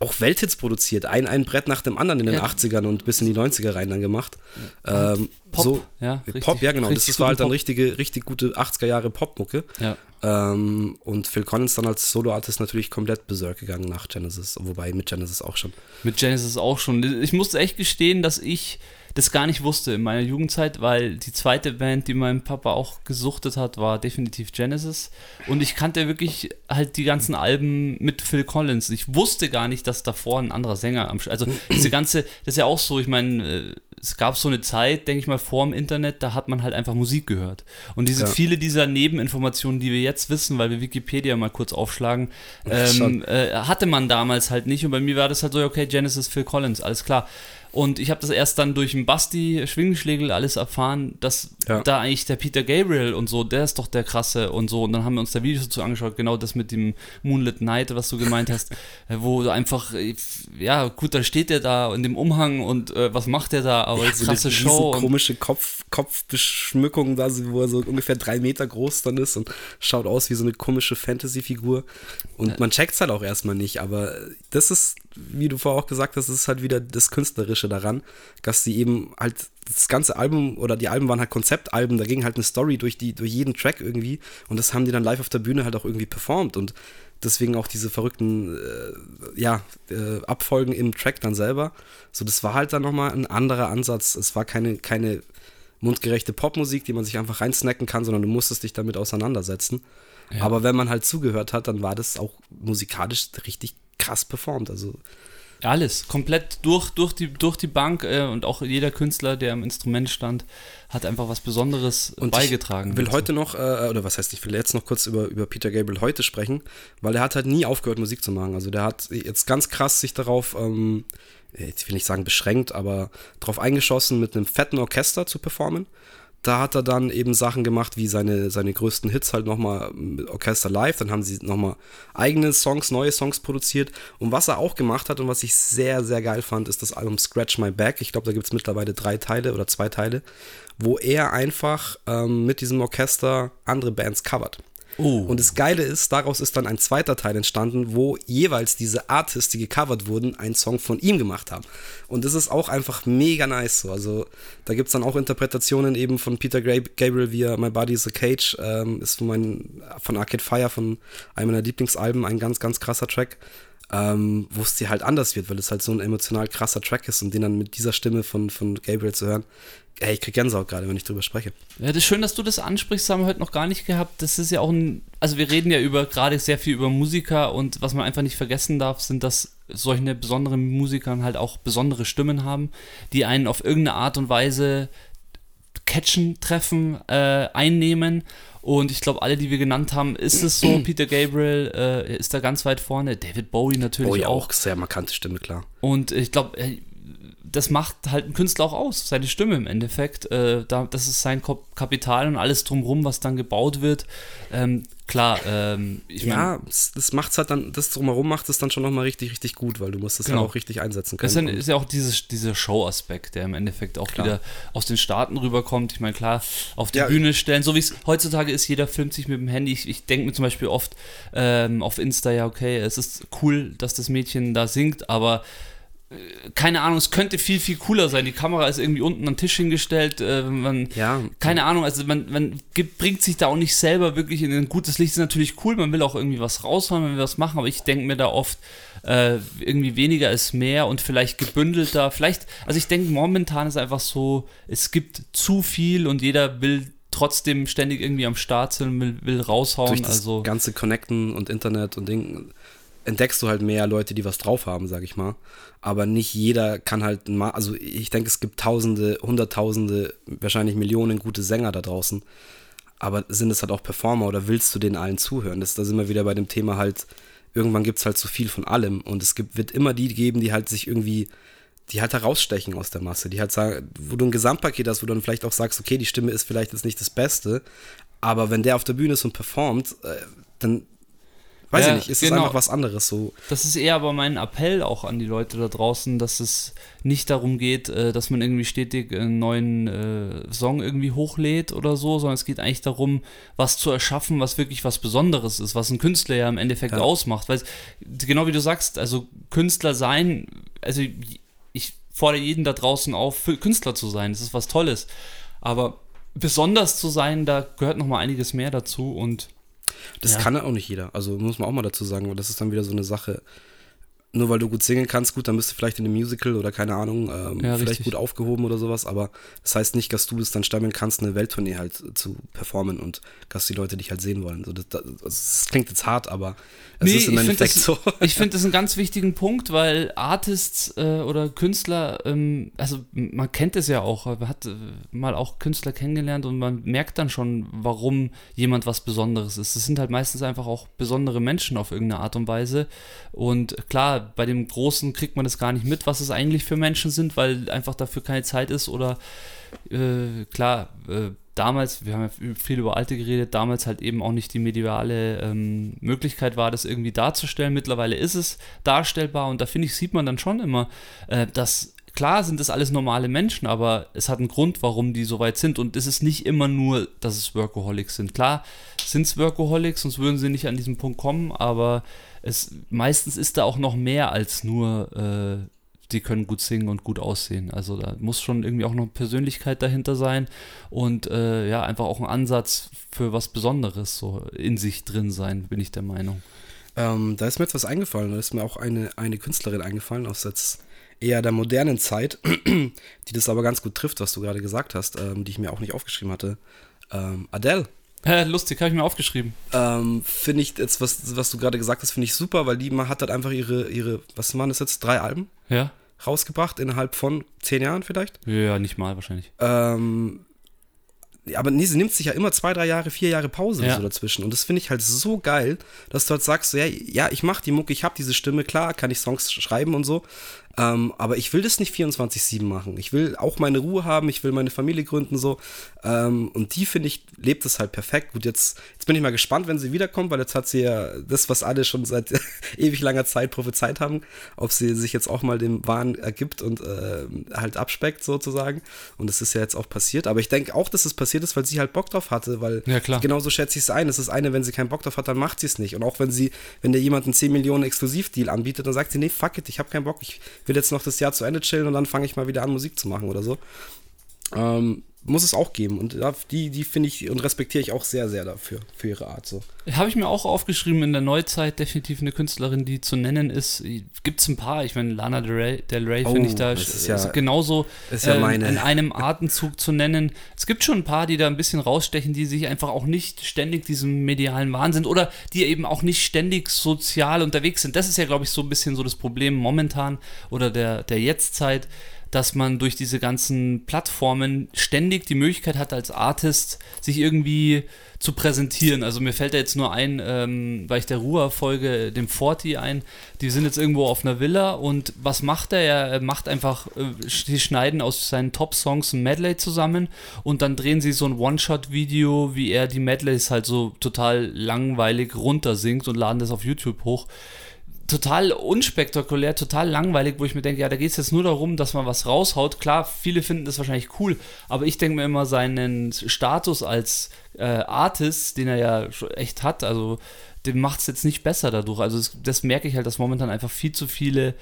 auch Welthits produziert. Ein, ein Brett nach dem anderen in den Ja. 80ern und bis in die 90er rein dann gemacht. Ähm, Pop, so, ja, richtig- Pop, ja genau. Das ist, war halt dann Pop. richtige, richtig gute 80er Jahre Popmucke. Ja. Ähm, und Phil Collins dann als Solo-Artist natürlich komplett berserk gegangen nach Genesis, wobei mit Genesis auch schon. Mit Genesis auch schon. Ich musste echt gestehen, dass ich das gar nicht wusste in meiner Jugendzeit, weil die zweite Band, die mein Papa auch gesuchtet hat, war definitiv Genesis. Und ich kannte wirklich halt die ganzen Alben mit Phil Collins. Ich wusste gar nicht, dass davor ein anderer Sänger am Also diese ganze, das ist ja auch so, ich meine, äh, es gab so eine Zeit, denke ich mal, vor dem Internet, da hat man halt einfach Musik gehört. Und diese Ja. viele dieser Nebeninformationen, die wir jetzt wissen, weil wir Wikipedia mal kurz aufschlagen, ähm, äh, hatte man damals halt nicht. Und bei mir war das halt so, okay, Genesis, Phil Collins, alles klar. Und ich habe das erst dann durch den Basti Schwingenschlegel alles erfahren, dass Ja. da eigentlich der Peter Gabriel und so, der ist doch der krasse und so. Und dann haben wir uns da Videos dazu angeschaut, genau das mit dem Moonlit Night, was du gemeint hast, äh, wo du einfach, äh, ja, gut, dann steht der da in dem Umhang und äh, was macht der da, aber Ja, krasse so eine Show. Und, komische Kopf, Kopfbeschmückung da, wo er so ungefähr drei Meter groß dann ist und schaut aus wie so eine komische Fantasy-Figur. Und man checkt es halt auch erstmal nicht, aber das ist, wie du vorher auch gesagt hast, ist halt wieder das Künstlerische daran, dass sie eben halt das ganze Album oder die Alben waren halt Konzeptalben, da ging halt eine Story durch, die, durch jeden Track irgendwie und das haben die dann live auf der Bühne halt auch irgendwie performt und deswegen auch diese verrückten äh, ja, äh, Abfolgen im Track dann selber. So, das war halt dann nochmal ein anderer Ansatz. Es war keine, keine mundgerechte Popmusik, die man sich einfach reinsnacken kann, sondern du musstest dich damit auseinandersetzen. Ja. Aber wenn man halt zugehört hat, dann war das auch musikalisch richtig krass performt. Also Alles, komplett durch, durch, die, durch die Bank äh, und auch jeder Künstler, der am Instrument stand, hat einfach was Besonderes Und beigetragen. Ich will dazu. heute noch, äh, oder was heißt, ich will jetzt noch kurz über, über Peter Gabriel heute sprechen, weil er hat halt nie aufgehört, Musik zu machen. Also der hat jetzt ganz krass sich darauf, ähm, jetzt will ich sagen beschränkt, aber darauf eingeschossen, mit einem fetten Orchester zu performen. Da hat er dann eben Sachen gemacht, wie seine, seine größten Hits halt nochmal mit Orchester live. Dann haben sie nochmal eigene Songs, neue Songs produziert. Und was er auch gemacht hat und was ich sehr, sehr geil fand, ist das Album Scratch My Back. Ich glaube, da gibt es mittlerweile drei Teile oder zwei Teile, wo er einfach ähm, mit diesem Orchester andere Bands covert. Oh. Und das Geile ist, daraus ist dann ein zweiter Teil entstanden, wo jeweils diese Artists, die gecovert wurden, einen Song von ihm gemacht haben. Und das ist auch einfach mega nice so. Also da gibt es dann auch Interpretationen eben von Peter Gabriel, er My Body is a Cage, ähm, ist von, mein, von Arcade Fire, von einem meiner Lieblingsalben, ein ganz, ganz krasser Track. Ähm, wo es dir halt anders wird, weil es halt so ein emotional krasser Track ist und den dann mit dieser Stimme von, von Gabriel zu hören. Ey, ich krieg Gänsehaut gerade, wenn ich drüber spreche. Ja, das ist schön, dass du das ansprichst, haben wir heute noch gar nicht gehabt. Das ist ja auch ein, also wir reden ja über gerade sehr viel über Musiker und was man einfach nicht vergessen darf, sind, dass solche besonderen Musiker halt auch besondere Stimmen haben, die einen auf irgendeine Art und Weise catchen, treffen, äh, einnehmen. Und ich glaube, alle, die wir genannt haben, ist es so. Peter Gabriel äh, ist da ganz weit vorne. David Bowie natürlich Oh ja, auch. auch sehr markante Stimme, klar. Und ich glaube, das macht halt einen Künstler auch aus, seine Stimme im Endeffekt. Äh, da, das ist sein Kapital und alles drumherum, was dann gebaut wird. Ähm, klar, ähm, ich meine, Ja, das, das macht's halt dann, das drumherum macht es dann schon nochmal richtig, richtig gut, weil du musst es Genau. ja auch richtig einsetzen das können. ist, ja- ist ja auch dieses, dieser Show-Aspekt, der im Endeffekt auch Klar. wieder aus den Staaten rüberkommt. Ich meine, klar, auf die Ja. Bühne stellen, so wie es heutzutage ist, jeder filmt sich mit dem Handy. Ich, ich denke mir zum Beispiel oft ähm, auf Insta, ja, okay, es ist cool, dass das Mädchen da singt, aber keine Ahnung, es könnte viel, viel cooler sein. Die Kamera ist irgendwie unten am Tisch hingestellt. Äh, man, ja, keine Ahnung, also man, man gibt, bringt sich da auch nicht selber wirklich in ein gutes Licht. Ist natürlich cool, man will auch irgendwie was raushauen, man will was machen, aber ich denke mir da oft, äh, irgendwie weniger ist mehr und vielleicht gebündelter. Vielleicht, also ich denke, momentan ist einfach so, es gibt zu viel und jeder will trotzdem ständig irgendwie am Start sein, will, will raushauen. durch das Also, ganze Connecten und Internet und Ding entdeckst du halt mehr Leute, die was drauf haben, sag ich mal. Aber nicht jeder kann halt, also ich denke, es gibt Tausende, Hunderttausende, wahrscheinlich Millionen gute Sänger da draußen. Aber sind es halt auch Performer oder willst du den allen zuhören? Das, da sind wir wieder bei dem Thema halt, irgendwann gibt es halt zu viel von allem und es gibt, wird immer die geben, die halt sich irgendwie, die halt herausstechen aus der Masse, die halt sagen, wo du ein Gesamtpaket hast, wo du dann vielleicht auch sagst, okay, die Stimme ist vielleicht jetzt nicht das Beste, aber wenn der auf der Bühne ist und performt, äh, dann weiß ja, ich nicht, ist genau. einfach was anderes so. Das ist eher aber mein Appell auch an die Leute da draußen, dass es nicht darum geht, äh, dass man irgendwie stetig einen neuen äh, Song irgendwie hochlädt oder so, sondern es geht eigentlich darum, was zu erschaffen, was wirklich was Besonderes ist, was ein Künstler ja im Endeffekt ja. ausmacht. Weil, genau wie du sagst, also Künstler sein, also ich fordere jeden da draußen auf, Künstler zu sein, das ist was Tolles. Aber besonders zu sein, da gehört noch mal einiges mehr dazu und das ja. kann auch nicht jeder. Also muss man auch mal dazu sagen, weil das ist dann wieder so eine Sache nur weil du gut singen kannst, gut, dann bist du vielleicht in einem Musical oder keine Ahnung, ähm, ja, vielleicht richtig. gut aufgehoben oder sowas, aber das heißt nicht, dass du es dann stammeln kannst, eine Welttournee halt zu performen und dass die Leute dich halt sehen wollen. So, das, das, das klingt jetzt hart, aber es nee, ist im Endeffekt so. Ich finde das einen ganz wichtigen Punkt, weil Artists äh, oder Künstler, ähm, also man kennt es ja auch, man hat äh, mal auch Künstler kennengelernt und man merkt dann schon, warum jemand was Besonderes ist. Das sind halt meistens einfach auch besondere Menschen auf irgendeine Art und Weise und klar, bei dem Großen kriegt man das gar nicht mit, was es eigentlich für Menschen sind, weil einfach dafür keine Zeit ist oder äh, klar, äh, damals, wir haben ja viel über Alte geredet, damals halt eben auch nicht die mediale ähm, Möglichkeit war, das irgendwie darzustellen. Mittlerweile ist es darstellbar und da finde ich, sieht man dann schon immer, äh, dass klar sind das alles normale Menschen, aber es hat einen Grund, warum die so weit sind. Und es ist nicht immer nur, dass es Workaholics sind. Klar sind es Workaholics, sonst würden sie nicht an diesen Punkt kommen, aber es meistens ist da auch noch mehr als nur, äh, die können gut singen und gut aussehen. Also da muss schon irgendwie auch noch Persönlichkeit dahinter sein und äh, ja, einfach auch ein Ansatz für was Besonderes so in sich drin sein, bin ich der Meinung. Ähm, da ist mir jetzt was eingefallen, da ist mir auch eine, eine Künstlerin eingefallen aus jetzt eher der modernen Zeit, die das aber ganz gut trifft, was du gerade gesagt hast, ähm, die ich mir auch nicht aufgeschrieben hatte. Ähm, Adele. Hä, lustig, habe ich mir aufgeschrieben. Ähm, finde ich jetzt, was, was du gerade gesagt hast, finde ich super, weil die hat halt einfach ihre, ihre, was waren das jetzt, drei Alben? Ja. Rausgebracht innerhalb von zehn Jahren vielleicht? Ja, nicht mal wahrscheinlich. Ähm, aber nee, sie nimmt sich ja immer zwei, drei Jahre, vier Jahre Pause ja. so dazwischen. Und das finde ich halt so geil, dass du halt sagst, so, ja, ja ich mache die Mucke, ich habe diese Stimme, klar, kann ich Songs schreiben und so. Ähm, aber ich will das nicht 24-7 machen. Ich will auch meine Ruhe haben, ich will meine Familie gründen so. Ähm, und die, finde ich, lebt es halt perfekt. Gut, jetzt, jetzt bin ich mal gespannt, wenn sie wiederkommt, weil jetzt hat sie ja das, was alle schon seit ewig langer Zeit prophezeit haben, ob sie sich jetzt auch mal dem Wahn ergibt und äh, halt abspeckt sozusagen. Und das ist ja jetzt auch passiert. Aber ich denke auch, dass es passiert ist, weil sie halt Bock drauf hatte, weil ja, genauso schätze ich es ein. Es ist eine, wenn sie keinen Bock drauf hat, dann macht sie es nicht. Und auch wenn sie, wenn dir jemand einen 10 Millionen Exklusivdeal anbietet, dann sagt sie, nee, fuck it, ich habe keinen Bock, ich will jetzt noch das Jahr zu Ende chillen und dann fange ich mal wieder an, Musik zu machen oder so. Ähm, muss es auch geben. Und die, die finde ich und respektiere ich auch sehr, sehr dafür, für ihre Art. So. Habe ich mir auch aufgeschrieben, in der Neuzeit definitiv eine Künstlerin, die zu nennen ist. Gibt es ein paar. Ich meine, Lana Del Rey, Del Rey oh, finde ich da ist ja, genauso ist ja äh, in einem Atemzug zu nennen. Es gibt schon ein paar, die da ein bisschen rausstechen, die sich einfach auch nicht ständig diesem medialen Wahnsinn oder die eben auch nicht ständig sozial unterwegs sind. Das ist ja, glaube ich, so ein bisschen so das Problem momentan oder der, der Jetztzeit dass man durch diese ganzen Plattformen ständig die Möglichkeit hat, als Artist sich irgendwie zu präsentieren. Also mir fällt da jetzt nur ein, ähm, weil ich der Ruhr folge, dem Forti ein, die sind jetzt irgendwo auf einer Villa und was macht er? Er macht einfach, äh, die schneiden aus seinen Top-Songs ein Medley zusammen und dann drehen sie so ein One-Shot-Video, wie er die Medleys halt so total langweilig runtersingt und laden das auf YouTube hoch total unspektakulär, total langweilig, wo ich mir denke, ja, da geht es jetzt nur darum, dass man was raushaut. Klar, viele finden das wahrscheinlich cool, aber ich denke mir immer, seinen Status als äh, Artist, den er ja echt hat, also dem macht es jetzt nicht besser dadurch. Also das, das merke ich halt, dass momentan einfach viel zu viele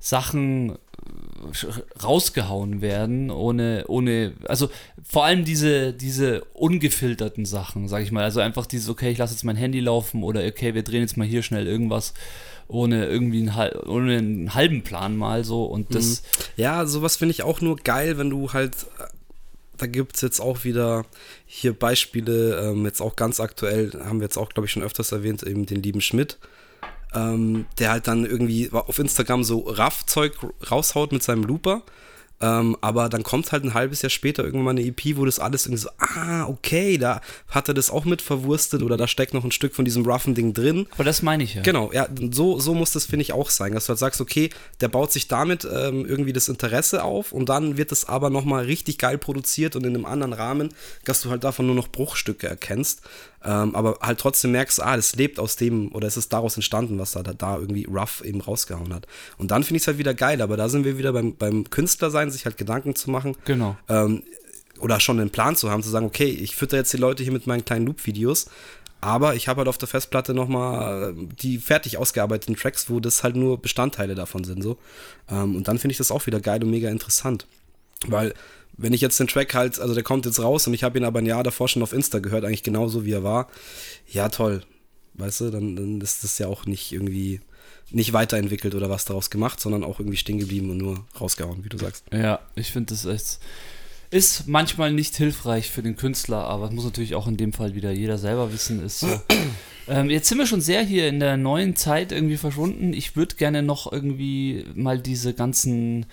Sachen äh, rausgehauen werden, ohne, ohne, also vor allem diese, diese ungefilterten Sachen, sag ich mal. Also einfach dieses, okay, ich lasse jetzt mein Handy laufen oder okay, wir drehen jetzt mal hier schnell irgendwas ohne irgendwie einen, ohne einen halben Plan mal so und das. Mhm. Ja, sowas finde ich auch nur geil, wenn du halt. Da gibt es jetzt auch wieder hier Beispiele, ähm, jetzt auch ganz aktuell, haben wir jetzt auch, glaube ich, schon öfters erwähnt, eben den lieben Schmidt. ähm, der halt dann irgendwie auf Instagram so Raff-Zeug raushaut mit seinem Looper ähm, aber dann kommt halt ein halbes Jahr später irgendwann mal eine EP, wo das alles irgendwie so, ah, okay, da hat er das auch mit verwurstet oder da steckt noch ein Stück von diesem roughen Ding drin. Aber das meine ich ja. Genau, ja, so, so muss das, finde ich, auch sein, dass du halt sagst, okay, der baut sich damit ähm, irgendwie das Interesse auf und dann wird das aber nochmal richtig geil produziert und in einem anderen Rahmen, dass du halt davon nur noch Bruchstücke erkennst. Ähm, aber halt trotzdem merkst, ah, das lebt aus dem oder es ist daraus entstanden, was er da, da irgendwie rough eben rausgehauen hat. Und dann finde ich es halt wieder geil, aber da sind wir wieder beim, beim Künstler sein, sich halt Gedanken zu machen. Genau. Ähm, oder schon einen Plan zu haben, zu sagen, okay, ich fütter jetzt die Leute hier mit meinen kleinen Loop-Videos, aber ich habe halt auf der Festplatte nochmal äh, die fertig ausgearbeiteten Tracks, wo das halt nur Bestandteile davon sind. so. Ähm, und dann finde ich das auch wieder geil und mega interessant. Weil wenn ich jetzt den Track halt, also der kommt jetzt raus und ich habe ihn aber ein Jahr davor schon auf Insta gehört, eigentlich genauso wie er war, ja toll, weißt du, dann, dann ist das ja auch nicht irgendwie nicht weiterentwickelt oder was daraus gemacht, sondern auch irgendwie stehen geblieben und nur rausgehauen, wie du sagst. Ja, ich finde das echt, ist manchmal nicht hilfreich für den Künstler, aber es muss natürlich auch in dem Fall wieder jeder selber wissen, ist so. ähm, jetzt sind wir schon sehr hier in der neuen Zeit irgendwie verschwunden. Ich würde gerne noch irgendwie mal diese ganzen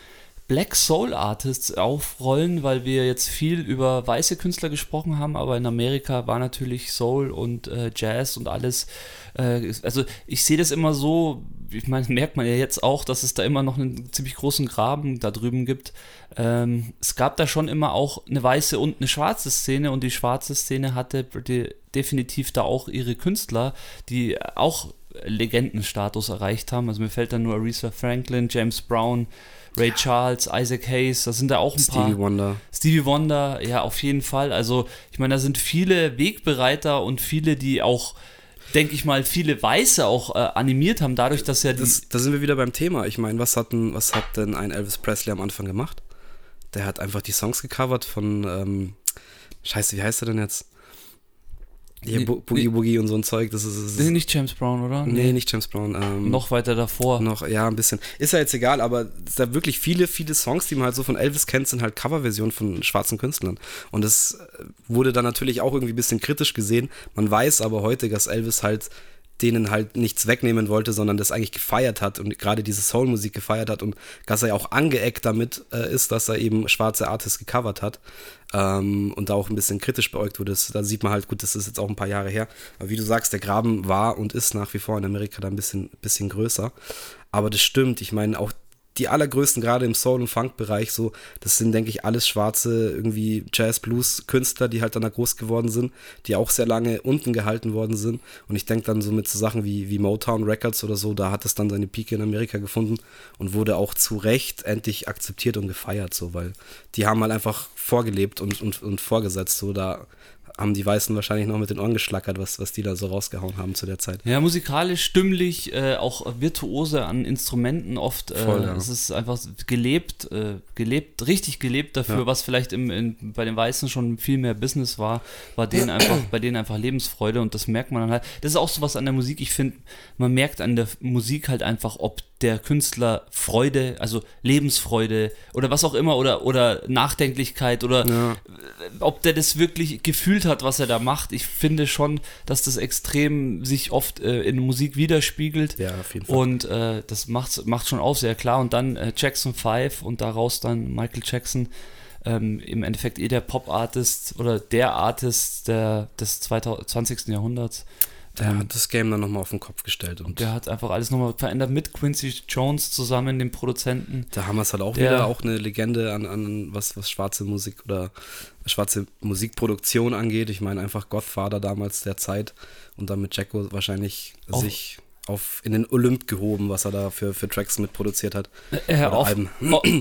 Black Soul Artists aufrollen, weil wir jetzt viel über weiße Künstler gesprochen haben, aber in Amerika war natürlich Soul und äh, Jazz und alles. Äh, also ich sehe das immer so, ich meine, merkt man ja jetzt auch, dass es da immer noch einen ziemlich großen Graben da drüben gibt. Ähm, es gab da schon immer auch eine weiße und eine schwarze Szene und die schwarze Szene hatte die, definitiv da auch ihre Künstler, die auch Legendenstatus erreicht haben. Also mir fällt da nur Aretha Franklin, James Brown, Ray Charles, Isaac Hayes, da sind da auch ein Stevie paar. Stevie Wonder. Stevie Wonder, ja, auf jeden Fall. Also, ich meine, da sind viele Wegbereiter und viele, die auch, denke ich mal, viele Weiße auch äh, animiert haben, dadurch, dass ja das, Da sind wir wieder beim Thema. Ich meine, was, hat denn, was hat denn ein Elvis Presley am Anfang gemacht? Der hat einfach die Songs gecovert von, ähm, Scheiße, wie heißt er denn jetzt? Hier nee, Boogie nee. Boogie und so ein Zeug. Das ist, das ist nicht James Brown, oder? Nee, nee nicht James Brown. Ähm, noch weiter davor. Noch, ja, ein bisschen. Ist ja jetzt egal, aber es da wirklich viele, viele Songs, die man halt so von Elvis kennt, sind halt Coverversionen von schwarzen Künstlern. Und das äh, wurde dann natürlich auch irgendwie ein bisschen kritisch gesehen. Man weiß aber heute, dass Elvis halt denen halt nichts wegnehmen wollte, sondern das eigentlich gefeiert hat und gerade diese Soul-Musik gefeiert hat und dass er ja auch angeeckt damit äh, ist, dass er eben schwarze Artists gecovert hat ähm, und da auch ein bisschen kritisch beäugt wurde. Da sieht man halt, gut, das ist jetzt auch ein paar Jahre her, aber wie du sagst, der Graben war und ist nach wie vor in Amerika da ein bisschen, bisschen größer. Aber das stimmt, ich meine, auch die allergrößten, gerade im Soul- und Funk-Bereich, so, das sind, denke ich, alles schwarze, irgendwie Jazz-Blues-Künstler, die halt dann da groß geworden sind, die auch sehr lange unten gehalten worden sind. Und ich denke dann so mit so Sachen wie, wie Motown Records oder so, da hat es dann seine Pike in Amerika gefunden und wurde auch zu Recht endlich akzeptiert und gefeiert, so, weil die haben halt einfach vorgelebt und, und, und vorgesetzt, so, da haben die Weißen wahrscheinlich noch mit den Ohren geschlackert, was, was die da so rausgehauen haben zu der Zeit. Ja, musikalisch, stimmlich, äh, auch Virtuose an Instrumenten oft. Äh, Voll, ja. Es ist einfach gelebt, äh, gelebt, richtig gelebt dafür, ja. was vielleicht im, in, bei den Weißen schon viel mehr Business war, war denen einfach, bei denen einfach Lebensfreude und das merkt man dann halt. Das ist auch so was an der Musik. Ich finde, man merkt an der Musik halt einfach, ob der Künstler Freude, also Lebensfreude oder was auch immer oder, oder Nachdenklichkeit oder ja. ob der das wirklich gefühlt hat, was er da macht. Ich finde schon, dass das extrem sich oft äh, in Musik widerspiegelt. Ja, auf jeden Fall. Und äh, das macht, macht schon auf, sehr klar. Und dann äh, Jackson 5 und daraus dann Michael Jackson. Ähm, im Endeffekt eh der Pop-Artist oder der Artist der, des 20. Jahrhunderts. Der hat das Game dann nochmal auf den Kopf gestellt. Und der hat einfach alles nochmal verändert mit Quincy Jones zusammen, dem Produzenten. Da haben wir es halt auch wieder, auch eine Legende an, an was, was schwarze Musik oder schwarze Musikproduktion angeht. Ich meine einfach Godfather damals der Zeit und dann mit Jacko wahrscheinlich auch, sich auf, in den Olymp gehoben, was er da für, für Tracks mitproduziert hat. Äh, off,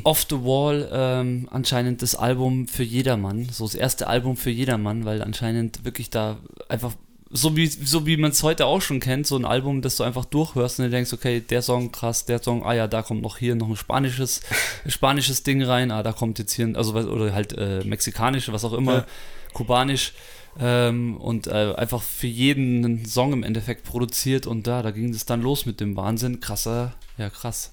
off, the Wall ähm, anscheinend das Album für jedermann, so das erste Album für jedermann, weil anscheinend wirklich da einfach so wie, so wie man es heute auch schon kennt, so ein Album, das du einfach durchhörst und du denkst, okay, der Song krass, der Song, ah ja, da kommt noch hier noch ein spanisches, spanisches Ding rein, ah, da kommt jetzt hier, also oder halt äh, mexikanisch, was auch immer, ja. kubanisch ähm, und äh, einfach für jeden einen Song im Endeffekt produziert und da, da ging es dann los mit dem Wahnsinn, krasser, ja krass.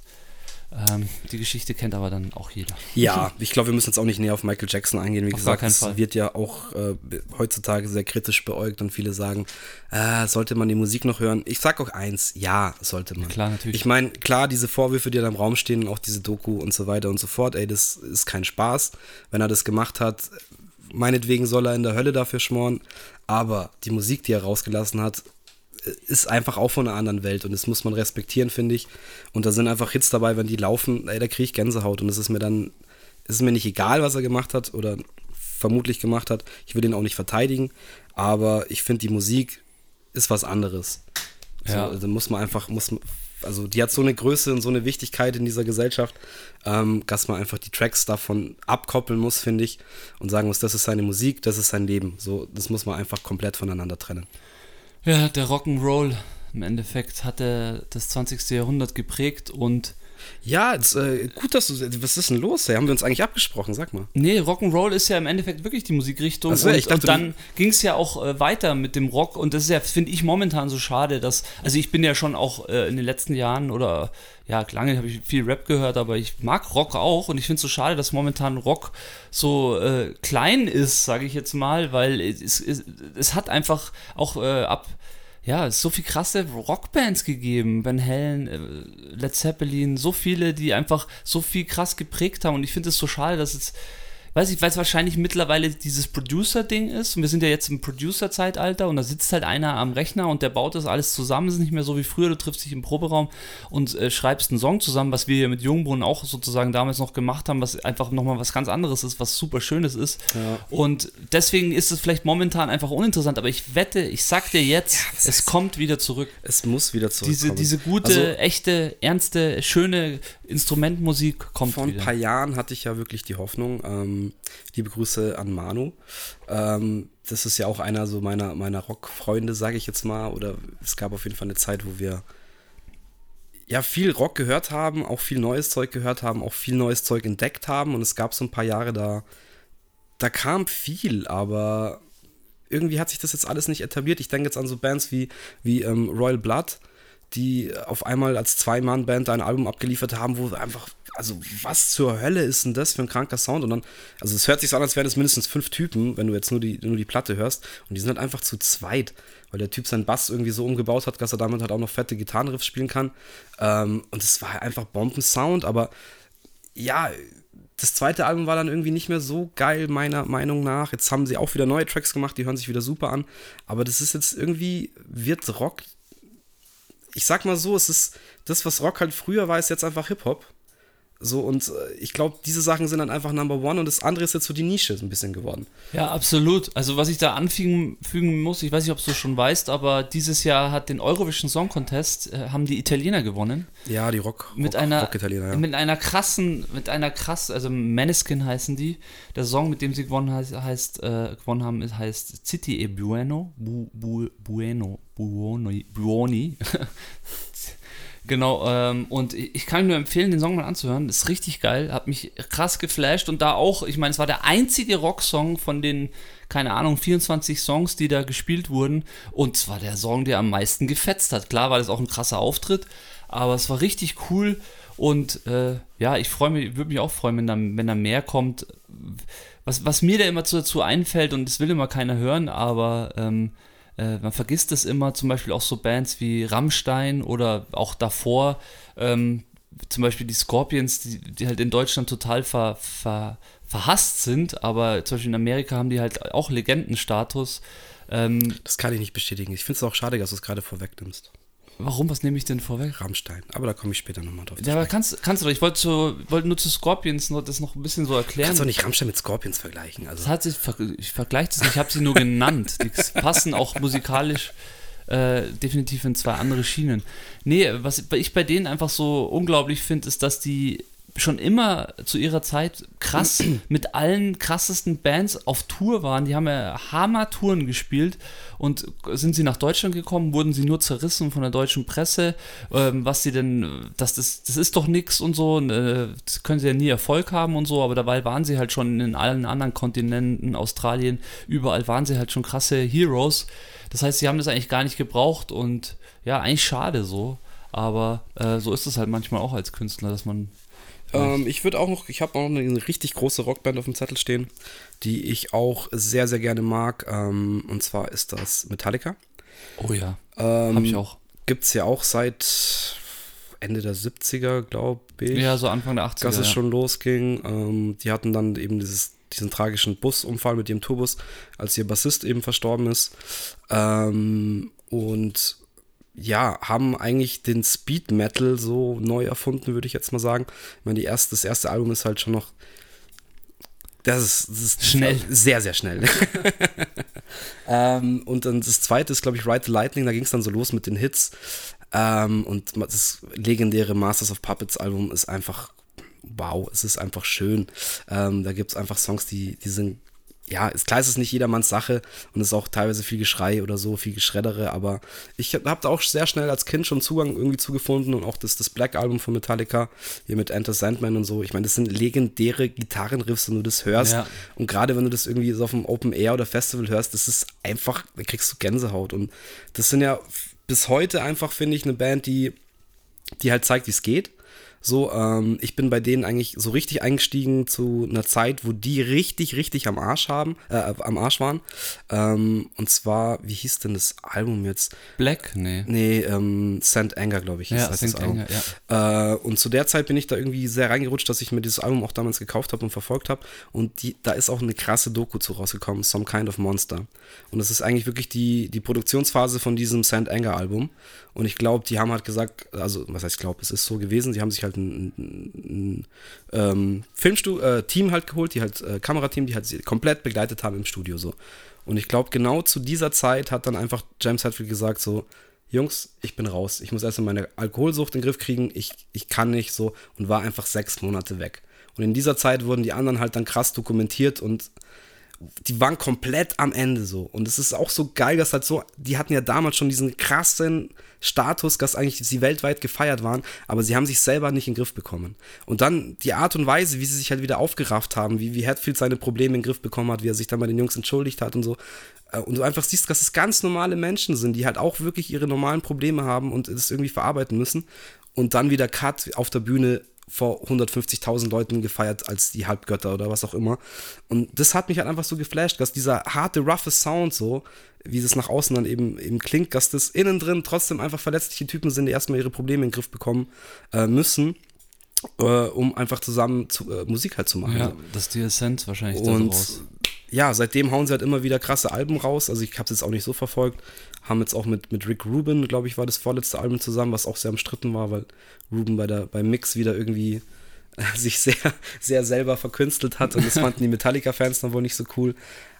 Ähm, die Geschichte kennt aber dann auch jeder. Ja, ich glaube, wir müssen jetzt auch nicht näher auf Michael Jackson eingehen. Wie Auf gesagt, es Fall. wird ja auch äh, heutzutage sehr kritisch beäugt und viele sagen, äh, sollte man die Musik noch hören? Ich sag auch eins, ja, sollte man. Klar, natürlich. Ich meine, klar, diese Vorwürfe, die da im Raum stehen, auch diese Doku und so weiter und so fort, ey, das ist kein Spaß. Wenn er das gemacht hat, meinetwegen soll er in der Hölle dafür schmoren. Aber die Musik, die er rausgelassen hat, ist einfach auch von einer anderen Welt und das muss man respektieren, finde ich. Und da sind einfach Hits dabei, wenn die laufen, ey, da kriege ich Gänsehaut und es ist mir dann, es ist mir nicht egal, was er gemacht hat oder vermutlich gemacht hat. Ich will ihn auch nicht verteidigen, aber ich finde, die Musik ist was anderes. Ja. So, da muss man einfach, muss man, also die hat so eine Größe und so eine Wichtigkeit in dieser Gesellschaft, ähm, dass man einfach die Tracks davon abkoppeln muss, finde ich, und sagen muss, das ist seine Musik, das ist sein Leben. So, das muss man einfach komplett voneinander trennen. Ja, der Rock'n'Roll im Endeffekt hat das 20. Jahrhundert geprägt und Ja, jetzt, äh, gut, dass du. Was ist denn los? Ey? Haben wir uns eigentlich abgesprochen? Sag mal. Nee, Rock'n'Roll ist ja im Endeffekt wirklich die Musikrichtung. So, und, ich dachte, und dann ging es ja auch äh, weiter mit dem Rock. Und das ist ja, finde ich, momentan so schade, dass. Also, ich bin ja schon auch äh, in den letzten Jahren oder ja, lange habe ich viel Rap gehört, aber ich mag Rock auch. Und ich finde es so schade, dass momentan Rock so äh, klein ist, sage ich jetzt mal, weil es, es, es hat einfach auch äh, ab ja, es so viel krasse Rockbands gegeben. Van Halen, äh, Led Zeppelin, so viele, die einfach so viel krass geprägt haben. Und ich finde es so schade, dass es, weiß ich, weil es wahrscheinlich mittlerweile dieses Producer-Ding ist. Und wir sind ja jetzt im Producer-Zeitalter und da sitzt halt einer am Rechner und der baut das alles zusammen. Es ist nicht mehr so wie früher, du triffst dich im Proberaum und äh, schreibst einen Song zusammen, was wir hier mit Jungbrunnen auch sozusagen damals noch gemacht haben, was einfach nochmal was ganz anderes ist, was super Schönes ist. Ja. Und deswegen ist es vielleicht momentan einfach uninteressant, aber ich wette, ich sag dir jetzt, was es heißt- kommt wieder zurück. Es muss wieder Diese, zurückkommen. diese gute, Also, echte, ernste, schöne Instrumentmusik kommt vor ein wieder. paar Jahren hatte ich ja wirklich die Hoffnung. Ähm, liebe Grüße an Manu. Ähm, das ist ja auch einer so meiner, meiner Rock-Freunde, sage ich jetzt mal. Oder es gab auf jeden Fall eine Zeit, wo wir ja viel Rock gehört haben, auch viel neues Zeug gehört haben, auch viel neues Zeug entdeckt haben. Und es gab so ein paar Jahre, da, da kam viel, aber irgendwie hat sich das jetzt alles nicht etabliert. Ich denke jetzt an so Bands wie, wie ähm, Royal Blood, die auf einmal als Zwei-Mann-Band ein Album abgeliefert haben, wo einfach, also was zur Hölle ist denn das für ein kranker Sound? Und dann, also es hört sich so an, als wären es mindestens fünf Typen, wenn du jetzt nur die, nur die Platte hörst. Und die sind halt einfach zu zweit, weil der Typ seinen Bass irgendwie so umgebaut hat, dass er damit halt auch noch fette Gitarrenriffs spielen kann. Ähm, und es war einfach Bombensound, aber ja, das zweite Album war dann irgendwie nicht mehr so geil, meiner Meinung nach. Jetzt haben sie auch wieder neue Tracks gemacht, die hören sich wieder super an. Aber das ist jetzt irgendwie, wird Rock. Ich sag mal so, es ist das, was Rock halt früher war, ist jetzt einfach Hip-Hop. So, und äh, ich glaube, diese Sachen sind dann einfach Number One und das andere ist jetzt so die Nische ein bisschen geworden. Ja, absolut. Also was ich da anfügen fügen muss, ich weiß nicht, ob du schon weißt, aber dieses Jahr hat den Eurovision Song Contest, äh, haben die Italiener gewonnen. Ja, die Rock, Mit Rock, einer, Rock-Italiener, ja. mit einer krassen, mit einer krass, also Maneskin heißen die. Der Song, mit dem sie gewonnen, heißt, heißt äh, gewonnen haben, heißt City e Bueno, Bu, Bu, Bueno, Buoni, Buoni. Genau, ähm, und ich kann nur empfehlen, den Song mal anzuhören. Ist richtig geil, hat mich krass geflasht und da auch, ich meine, es war der einzige Rocksong von den, keine Ahnung, 24 Songs, die da gespielt wurden. Und zwar der Song, der am meisten gefetzt hat. Klar war das auch ein krasser Auftritt, aber es war richtig cool und äh, ja, ich freue mich, würde mich auch freuen, wenn da, wenn da mehr kommt. Was, was mir da immer zu, dazu einfällt, und das will immer keiner hören, aber ähm, äh, man vergisst es immer, zum Beispiel auch so Bands wie Rammstein oder auch davor, ähm, zum Beispiel die Scorpions, die, die halt in Deutschland total ver, ver, verhasst sind, aber zum Beispiel in Amerika haben die halt auch Legendenstatus. Ähm, Das kann ich nicht bestätigen. Ich finde es auch schade, dass du es gerade vorwegnimmst. Warum, was nehme ich denn vorweg? Rammstein. Aber da komme ich später nochmal drauf. Ja, aber kannst, kannst du doch, ich wollte zu, wollte nur zu Scorpions noch, das noch ein bisschen so Du erklären. kannst doch nicht Rammstein mit Scorpions vergleichen. Das Also, hat sich, ich vergleiche das nicht, ich habe sie nur genannt. Die passen auch musikalisch äh, definitiv in zwei andere Schienen. Nee, was ich bei denen einfach so unglaublich finde, ist, dass die schon immer zu ihrer Zeit krass mit allen krassesten Bands auf Tour waren. Die haben ja Hammer-Touren gespielt und sind sie nach Deutschland gekommen, wurden sie nur zerrissen von der deutschen Presse, ähm, was sie denn, dass das, das ist doch nix und so, und, äh, das können sie ja nie Erfolg haben und so, aber dabei waren sie halt schon in allen anderen Kontinenten, Australien, überall waren sie halt schon krasse Heroes. Das heißt, sie haben das eigentlich gar nicht gebraucht und ja, eigentlich schade so. Aber äh, so ist es halt manchmal auch als Künstler, dass man. Ähm, ich würde auch noch, ich habe auch noch eine richtig große Rockband auf dem Zettel stehen, die ich auch sehr, sehr gerne mag. Ähm, und zwar ist das Metallica. Oh ja. Ähm, Hab ich auch. Gibt es ja auch seit Ende der 70er, glaube ich. Ja, so Anfang der 80er. dass es ja. schon losging. Ähm, die hatten dann eben dieses, diesen tragischen Busunfall mit ihrem Tourbus, als ihr Bassist eben verstorben ist. Ähm, und ja, haben eigentlich den Speed Metal so neu erfunden, würde ich jetzt mal sagen. Ich meine, die erste, das erste Album ist halt schon noch. Das ist, das ist Schnell. Sehr, sehr schnell. ähm, und dann das zweite ist, glaube ich, Ride the Lightning. Da ging es dann so los mit den Hits. Ähm, und das legendäre Masters of Puppets Album ist einfach wow, es ist einfach schön. Ähm, da gibt es einfach Songs, die, die sind, ja, ist, klar ist es nicht jedermanns Sache und es ist auch teilweise viel Geschrei oder so, viel Geschreddere, aber ich habe da auch sehr schnell als Kind schon Zugang irgendwie zugefunden und auch das, das Black Album von Metallica, hier mit Enter Sandman und so. Ich meine, das sind legendäre Gitarrenriffs, wenn du das hörst. Ja. Und gerade wenn du das irgendwie so auf dem Open Air oder Festival hörst, das ist einfach, da kriegst du Gänsehaut. Und das sind ja bis heute einfach, finde ich, eine Band, die, die halt zeigt, wie es geht. So, ähm, ich bin bei denen eigentlich so richtig eingestiegen zu einer Zeit, wo die richtig, richtig am Arsch haben, äh, am Arsch waren. Ähm, und zwar, wie hieß denn das Album jetzt? Black? Nee. Nee, ähm, Sand Anger, glaube ich, hieß Ja, Album. Anger, ja. Äh, und zu der Zeit bin ich da irgendwie sehr reingerutscht, dass ich mir dieses Album auch damals gekauft habe und verfolgt habe. Und die, da ist auch eine krasse Doku zu rausgekommen, Some Kind of Monster. Und das ist eigentlich wirklich die, die Produktionsphase von diesem Sand Anger Album. Und ich glaube, die haben halt gesagt, also was heißt, ich glaube, es ist so gewesen, sie haben sich halt ein, ein, ein ähm, Filmstu äh, Team halt geholt, die halt, äh, Kamerateam, die halt sie komplett begleitet haben im Studio so. Und ich glaube, genau zu dieser Zeit hat dann einfach James Hetfield gesagt so, Jungs, ich bin raus. Ich muss erstmal meine Alkoholsucht in den Griff kriegen. Ich, ich kann nicht so und war einfach sechs Monate weg. Und in dieser Zeit wurden die anderen halt dann krass dokumentiert und die waren komplett am Ende so. Und es ist auch so geil, dass halt so, die hatten ja damals schon diesen krassen Status, dass eigentlich sie weltweit gefeiert waren, aber sie haben sich selber nicht in den Griff bekommen. Und dann die Art und Weise, wie sie sich halt wieder aufgerafft haben, wie, wie Hatfield seine Probleme in den Griff bekommen hat, wie er sich dann bei den Jungs entschuldigt hat und so. Äh, Und du einfach siehst, dass es ganz normale Menschen sind, die halt auch wirklich ihre normalen Probleme haben und es irgendwie verarbeiten müssen. Und dann wieder Cut auf der Bühne vor 150.000 Leuten gefeiert als die Halbgötter oder was auch immer. Und das hat mich halt einfach so geflasht, dass dieser harte, roughe Sound so, wie es nach außen dann eben, eben klingt, dass das innen drin trotzdem einfach verletzliche Typen sind, die erstmal ihre Probleme in den Griff bekommen äh, müssen, äh, um einfach zusammen zu, äh, Musik halt zu machen. Ja, das ist die Essenz wahrscheinlich Und daraus. ja, seitdem hauen sie halt immer wieder krasse Alben raus. Also ich habe es jetzt auch nicht so verfolgt. Haben jetzt auch mit, mit Rick Rubin, glaube ich, war das vorletzte Album zusammen, was auch sehr umstritten war, weil Rubin bei der, beim Mix wieder irgendwie äh, sich sehr, sehr selber verkünstelt hat und das fanden die Metallica-Fans dann wohl nicht so cool.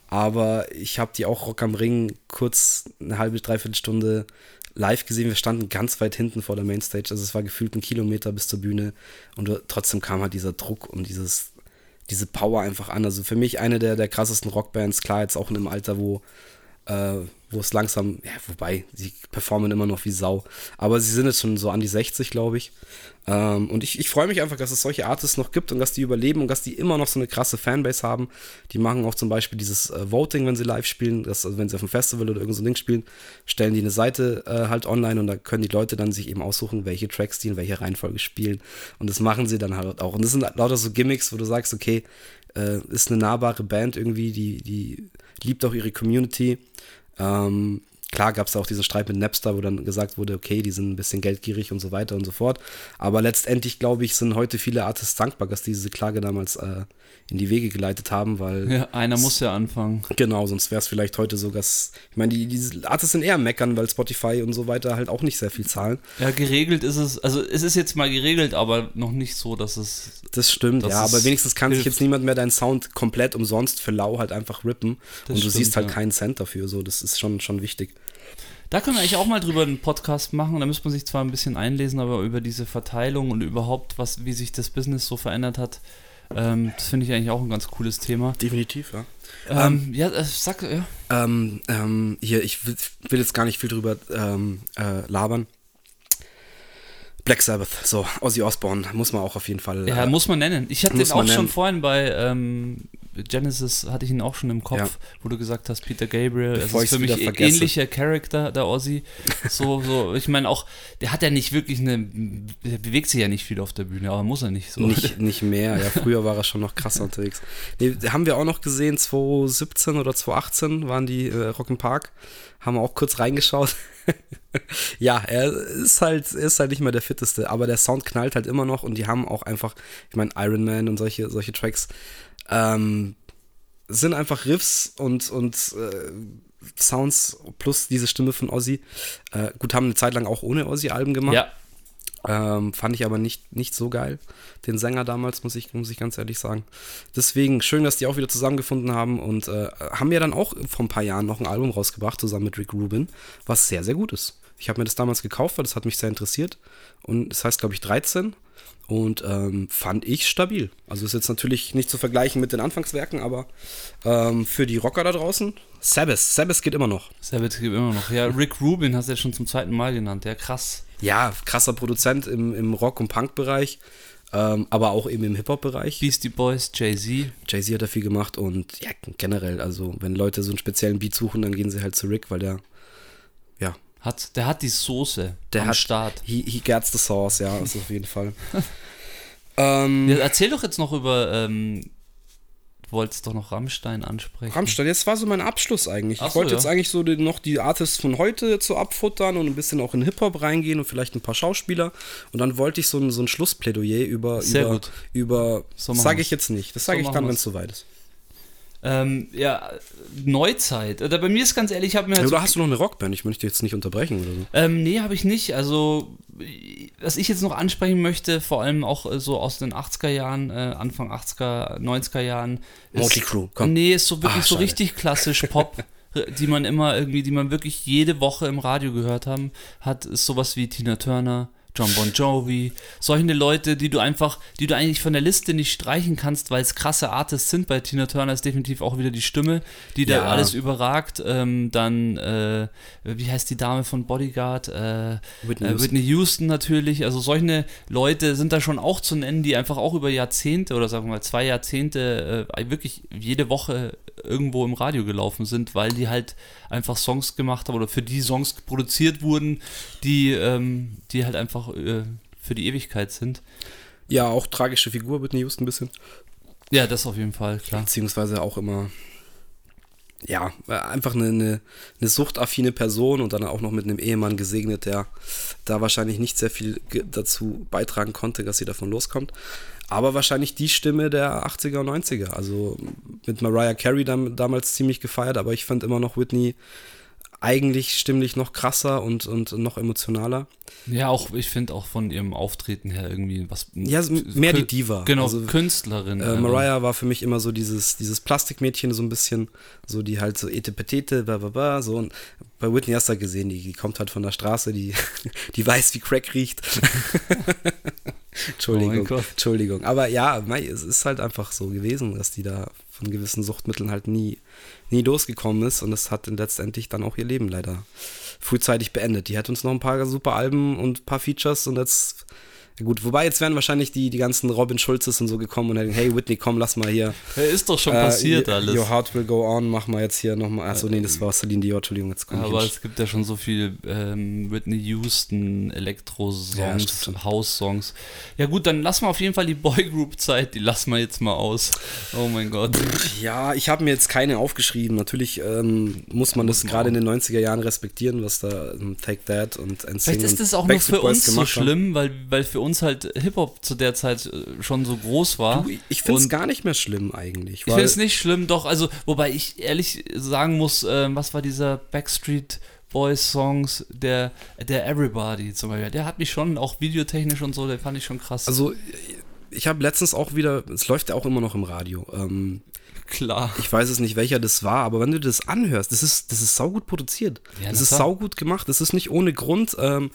Aber ich habe die auch Rock am Ring kurz eine halbe, dreiviertel Stunde live gesehen. Wir standen ganz weit hinten vor der Mainstage. Also es war gefühlt ein Kilometer bis zur Bühne. Und trotzdem kam halt dieser Druck und dieses, diese Power einfach an. Also für mich eine der, der krassesten Rockbands, klar jetzt auch in einem Alter, wo, äh, wo es langsam, ja, wobei, sie performen immer noch wie Sau. Aber sie sind jetzt schon so an die 60, glaube ich. Ähm, und ich, ich freue mich einfach, dass es solche Artists noch gibt und dass die überleben und dass die immer noch so eine krasse Fanbase haben. Die machen auch zum Beispiel dieses äh, Voting, wenn sie live spielen, das, also wenn sie auf einem Festival oder irgend so ein Ding spielen, stellen die eine Seite äh, halt online und da können die Leute dann sich eben aussuchen, welche Tracks die in welcher Reihenfolge spielen. Und das machen sie dann halt auch. Und das sind lauter so Gimmicks, wo du sagst, okay, äh, ist eine nahbare Band irgendwie, die, die liebt auch ihre Community. Ähm, klar gab es auch diesen Streit mit Napster, wo dann gesagt wurde, okay, die sind ein bisschen geldgierig und so weiter und so fort. Aber letztendlich, glaube ich, sind heute viele Artists dankbar, dass die diese Klage damals äh, in die Wege geleitet haben, weil. Ja, einer muss ja anfangen. Genau, sonst wäre es vielleicht heute so, dass. Ich meine, die, diese Artists sind eher meckern, weil Spotify und so weiter halt auch nicht sehr viel zahlen. Ja, geregelt ist es, also es ist jetzt mal geregelt, aber noch nicht so, dass es. Das stimmt, ja, aber wenigstens kann sich hilft. jetzt niemand mehr deinen Sound komplett umsonst für lau halt einfach rippen. Das und du stimmt, siehst halt ja. keinen Cent dafür, so, das ist schon, schon wichtig. Da können wir eigentlich auch mal drüber einen Podcast machen. Da müsste man sich zwar ein bisschen einlesen, aber über diese Verteilung und überhaupt, was, wie sich das Business so verändert hat, ähm, das finde ich eigentlich auch ein ganz cooles Thema. Definitiv, ja. Ähm, ja, äh, sag, ja. Ähm, ähm, hier, ich will, will jetzt gar nicht viel drüber ähm, äh, labern. Black Sabbath, so, Ozzy Osbourne, muss man auch auf jeden Fall. Ja, äh, muss man nennen. Ich hatte den auch schon nennen. vorhin bei ähm, Genesis, hatte ich ihn auch schon im Kopf, Ja. wo du gesagt hast, Peter Gabriel. Bevor es ist für mich ein vergesse. ähnlicher Charakter, der Ozzy. So, so, ich meine auch, der hat ja nicht wirklich eine, der bewegt sich ja nicht viel auf der Bühne, aber muss er nicht so. Nicht, nicht mehr, ja, früher war er schon noch krasser unterwegs. Nee, haben wir auch noch gesehen, 2017 oder 2018 waren die äh, Rock Park, haben wir auch kurz reingeschaut. ja, er ist halt, ist halt nicht mehr der fitteste, aber der Sound knallt halt immer noch und die haben auch einfach, ich meine, Iron Man und solche, solche Tracks, ähm, sind einfach Riffs und, und äh, Sounds plus diese Stimme von Ozzy. Äh, gut, haben eine Zeit lang auch ohne Ozzy Alben gemacht. Ja, Ähm, fand ich aber nicht, nicht so geil. Den Sänger damals, muss ich, muss ich ganz ehrlich sagen. Deswegen schön, dass die auch wieder zusammengefunden haben und äh, haben ja dann auch vor ein paar Jahren noch ein Album rausgebracht, zusammen mit Rick Rubin, was sehr, sehr gut ist. Ich habe mir das damals gekauft, weil das hat mich sehr interessiert. Und das heißt, glaube ich, 13. Und ähm, fand ich stabil. Also ist jetzt natürlich nicht zu vergleichen mit den Anfangswerken, aber ähm, für die Rocker da draußen, Sabbath. Sabbath geht immer noch. Sabbath gibt immer noch. Ja, Rick Rubin hast du ja schon zum zweiten Mal genannt. Ja, krass. Ja, krasser Produzent im, im Rock- und Punk-Bereich, ähm, aber auch eben im Hip-Hop-Bereich. Beastie Boys, Jay-Z. Jay-Z hat da viel gemacht und ja, generell, also wenn Leute so einen speziellen Beat suchen, dann gehen sie halt zu Rick, weil der, Hat, der hat die Soße der am hat, Start. He, he gets the sauce, ja, das auf jeden Fall. ähm, Ja, erzähl doch jetzt noch über, ähm, du wolltest doch noch Rammstein ansprechen. Rammstein, jetzt war so mein Abschluss eigentlich. Ach ich so, wollte ja. jetzt eigentlich so den, noch die Artists von heute so abfuttern und ein bisschen auch in Hip-Hop reingehen und vielleicht ein paar Schauspieler. Und dann wollte ich so ein, so ein Schlussplädoyer über, Sehr über, gut. über sage ich jetzt nicht. Das sage So ich dann, wenn es soweit ist. Ähm, ja, Neuzeit. Oder bei mir ist ganz ehrlich, ich habe mir Ja, halt so oder hast du noch eine Rockband? Ich möchte dich jetzt nicht unterbrechen oder so. Ähm, nee, habe ich nicht. Also, was ich jetzt noch ansprechen möchte, vor allem auch äh, so aus den 80er Jahren, äh, Anfang 80er, 90er Jahren. ist- Motley Crue, komm. Nee, ist so wirklich Ah, so richtig klassisch Pop. die man immer irgendwie, die man wirklich jede Woche im Radio gehört haben, hat, ist sowas wie Tina Turner, John Bon Jovi, solche Leute, die du einfach, die du eigentlich von der Liste nicht streichen kannst, weil es krasse Artists sind. Bei Tina Turner ist definitiv auch wieder die Stimme, die da Ja. alles überragt. Ähm, dann, äh, wie heißt die Dame von Bodyguard? Äh, Whitney äh, Houston. Whitney Houston natürlich. Also solche Leute sind da schon auch zu nennen, die einfach auch über Jahrzehnte oder sagen wir mal zwei Jahrzehnte äh, wirklich jede Woche irgendwo im Radio gelaufen sind, weil die halt einfach Songs gemacht haben oder für die Songs produziert wurden, die, ähm, die halt einfach äh, für die Ewigkeit sind. Ja, auch tragische Figur, Whitney Houston ein bisschen. Ja, das auf jeden Fall, klar. Beziehungsweise auch immer, ja, einfach eine, eine, eine suchtaffine Person und dann auch noch mit einem Ehemann gesegnet, der da wahrscheinlich nicht sehr viel dazu beitragen konnte, dass sie davon loskommt. Aber wahrscheinlich die Stimme der 80er und 90er. Also mit Mariah Carey dam damals ziemlich gefeiert, aber ich fand immer noch Whitney eigentlich stimmlich noch krasser und, und noch emotionaler. Ja, auch ich finde auch von ihrem Auftreten her irgendwie was. Ja, mehr die Diva. Genau, Also, Künstlerin. Äh, also. Mariah war für mich immer so dieses, dieses Plastikmädchen, so ein bisschen, so die halt so etepetete, ba, ba, ba, so. Und bei Whitney hast du halt gesehen, die, die kommt halt von der Straße, die, die weiß, wie Crack riecht. Entschuldigung, Oh. Entschuldigung. Aber ja, mei, es ist halt einfach so gewesen, dass die da von gewissen Suchtmitteln halt nie, nie losgekommen ist und das hat dann letztendlich dann auch ihr Leben leider frühzeitig beendet. Die hat uns noch ein paar super Alben und ein paar Features und jetzt gut, wobei jetzt wären wahrscheinlich die, die ganzen Robin Schulzes und so gekommen und hätten, hey Whitney, komm, lass mal hier. Ja, ist doch schon äh, passiert Your- alles. Your Heart Will Go On, mach mal jetzt hier nochmal. Achso, nee, das war Celine Dion, Entschuldigung, jetzt komm ich Aber es gibt ja schon so viel ähm, Whitney Houston, Ja, Elektro-Songs, schon. House-Songs. Ja gut, dann lassen wir auf jeden Fall die Boygroup-Zeit, die lassen wir jetzt mal aus. Oh mein Gott. Ja, ich habe mir jetzt keine aufgeschrieben. Natürlich ähm, muss man das gerade in den 90er Jahren respektieren, was da ähm, Take That und NSYNC Vielleicht ist das auch nur für uns so schlimm, weil, weil für uns halt Hip-Hop zu der Zeit äh, schon so groß war. Du, ich finde es gar nicht mehr schlimm eigentlich. Ich finde es nicht schlimm, doch, also, wobei ich ehrlich sagen muss, ähm, was war dieser Backstreet Boys Songs, der, der Everybody zum Beispiel, der hat mich schon, auch videotechnisch und so, der fand ich schon krass. Also, ich habe letztens auch wieder, es läuft ja auch immer noch im Radio, ähm, Klar. Ich weiß es nicht, welcher das war, aber wenn du das anhörst, das ist, das ist saugut produziert. Ja, das ist saugut gemacht. Das ist nicht ohne Grund. Ähm,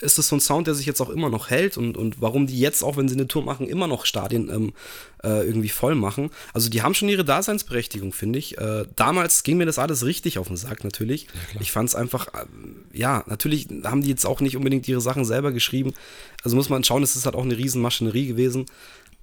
ist es so ein Sound, der sich jetzt auch immer noch hält und, und warum die jetzt, auch wenn sie eine Tour machen, immer noch Stadien ähm, äh, irgendwie voll machen. Also die haben schon ihre Daseinsberechtigung, finde ich. Äh, damals ging mir das alles richtig auf den Sack, natürlich. ich fand es einfach, äh, ja, natürlich haben die jetzt auch nicht unbedingt ihre Sachen selber geschrieben. Also muss man schauen, es ist halt auch eine Riesenmaschinerie gewesen.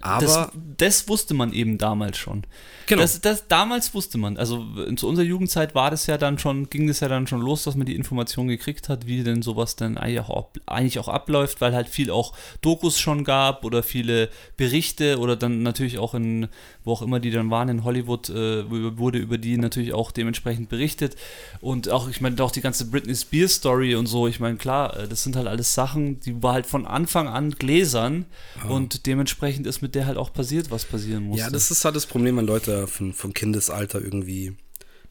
Aber Das, das wusste man eben damals schon. Genau. Das, das, damals wusste man. Also zu unserer Jugendzeit war das ja dann schon, ging das ja dann schon los, dass man die Information gekriegt hat, wie denn sowas dann eigentlich auch, abläuft, weil halt viel auch Dokus schon gab oder viele Berichte oder dann natürlich auch in, wo auch immer die dann waren, in Hollywood äh, wurde über die natürlich auch dementsprechend berichtet. Und auch, ich meine, auch die ganze Britney Spears Story und so, ich meine, klar, äh, das sind halt alles Sachen, die war halt von Anfang an gläsern und dementsprechend ist mit der halt auch passiert, was passieren musste. Ja, das ist halt das Problem, wenn Leute von, vom Kindesalter irgendwie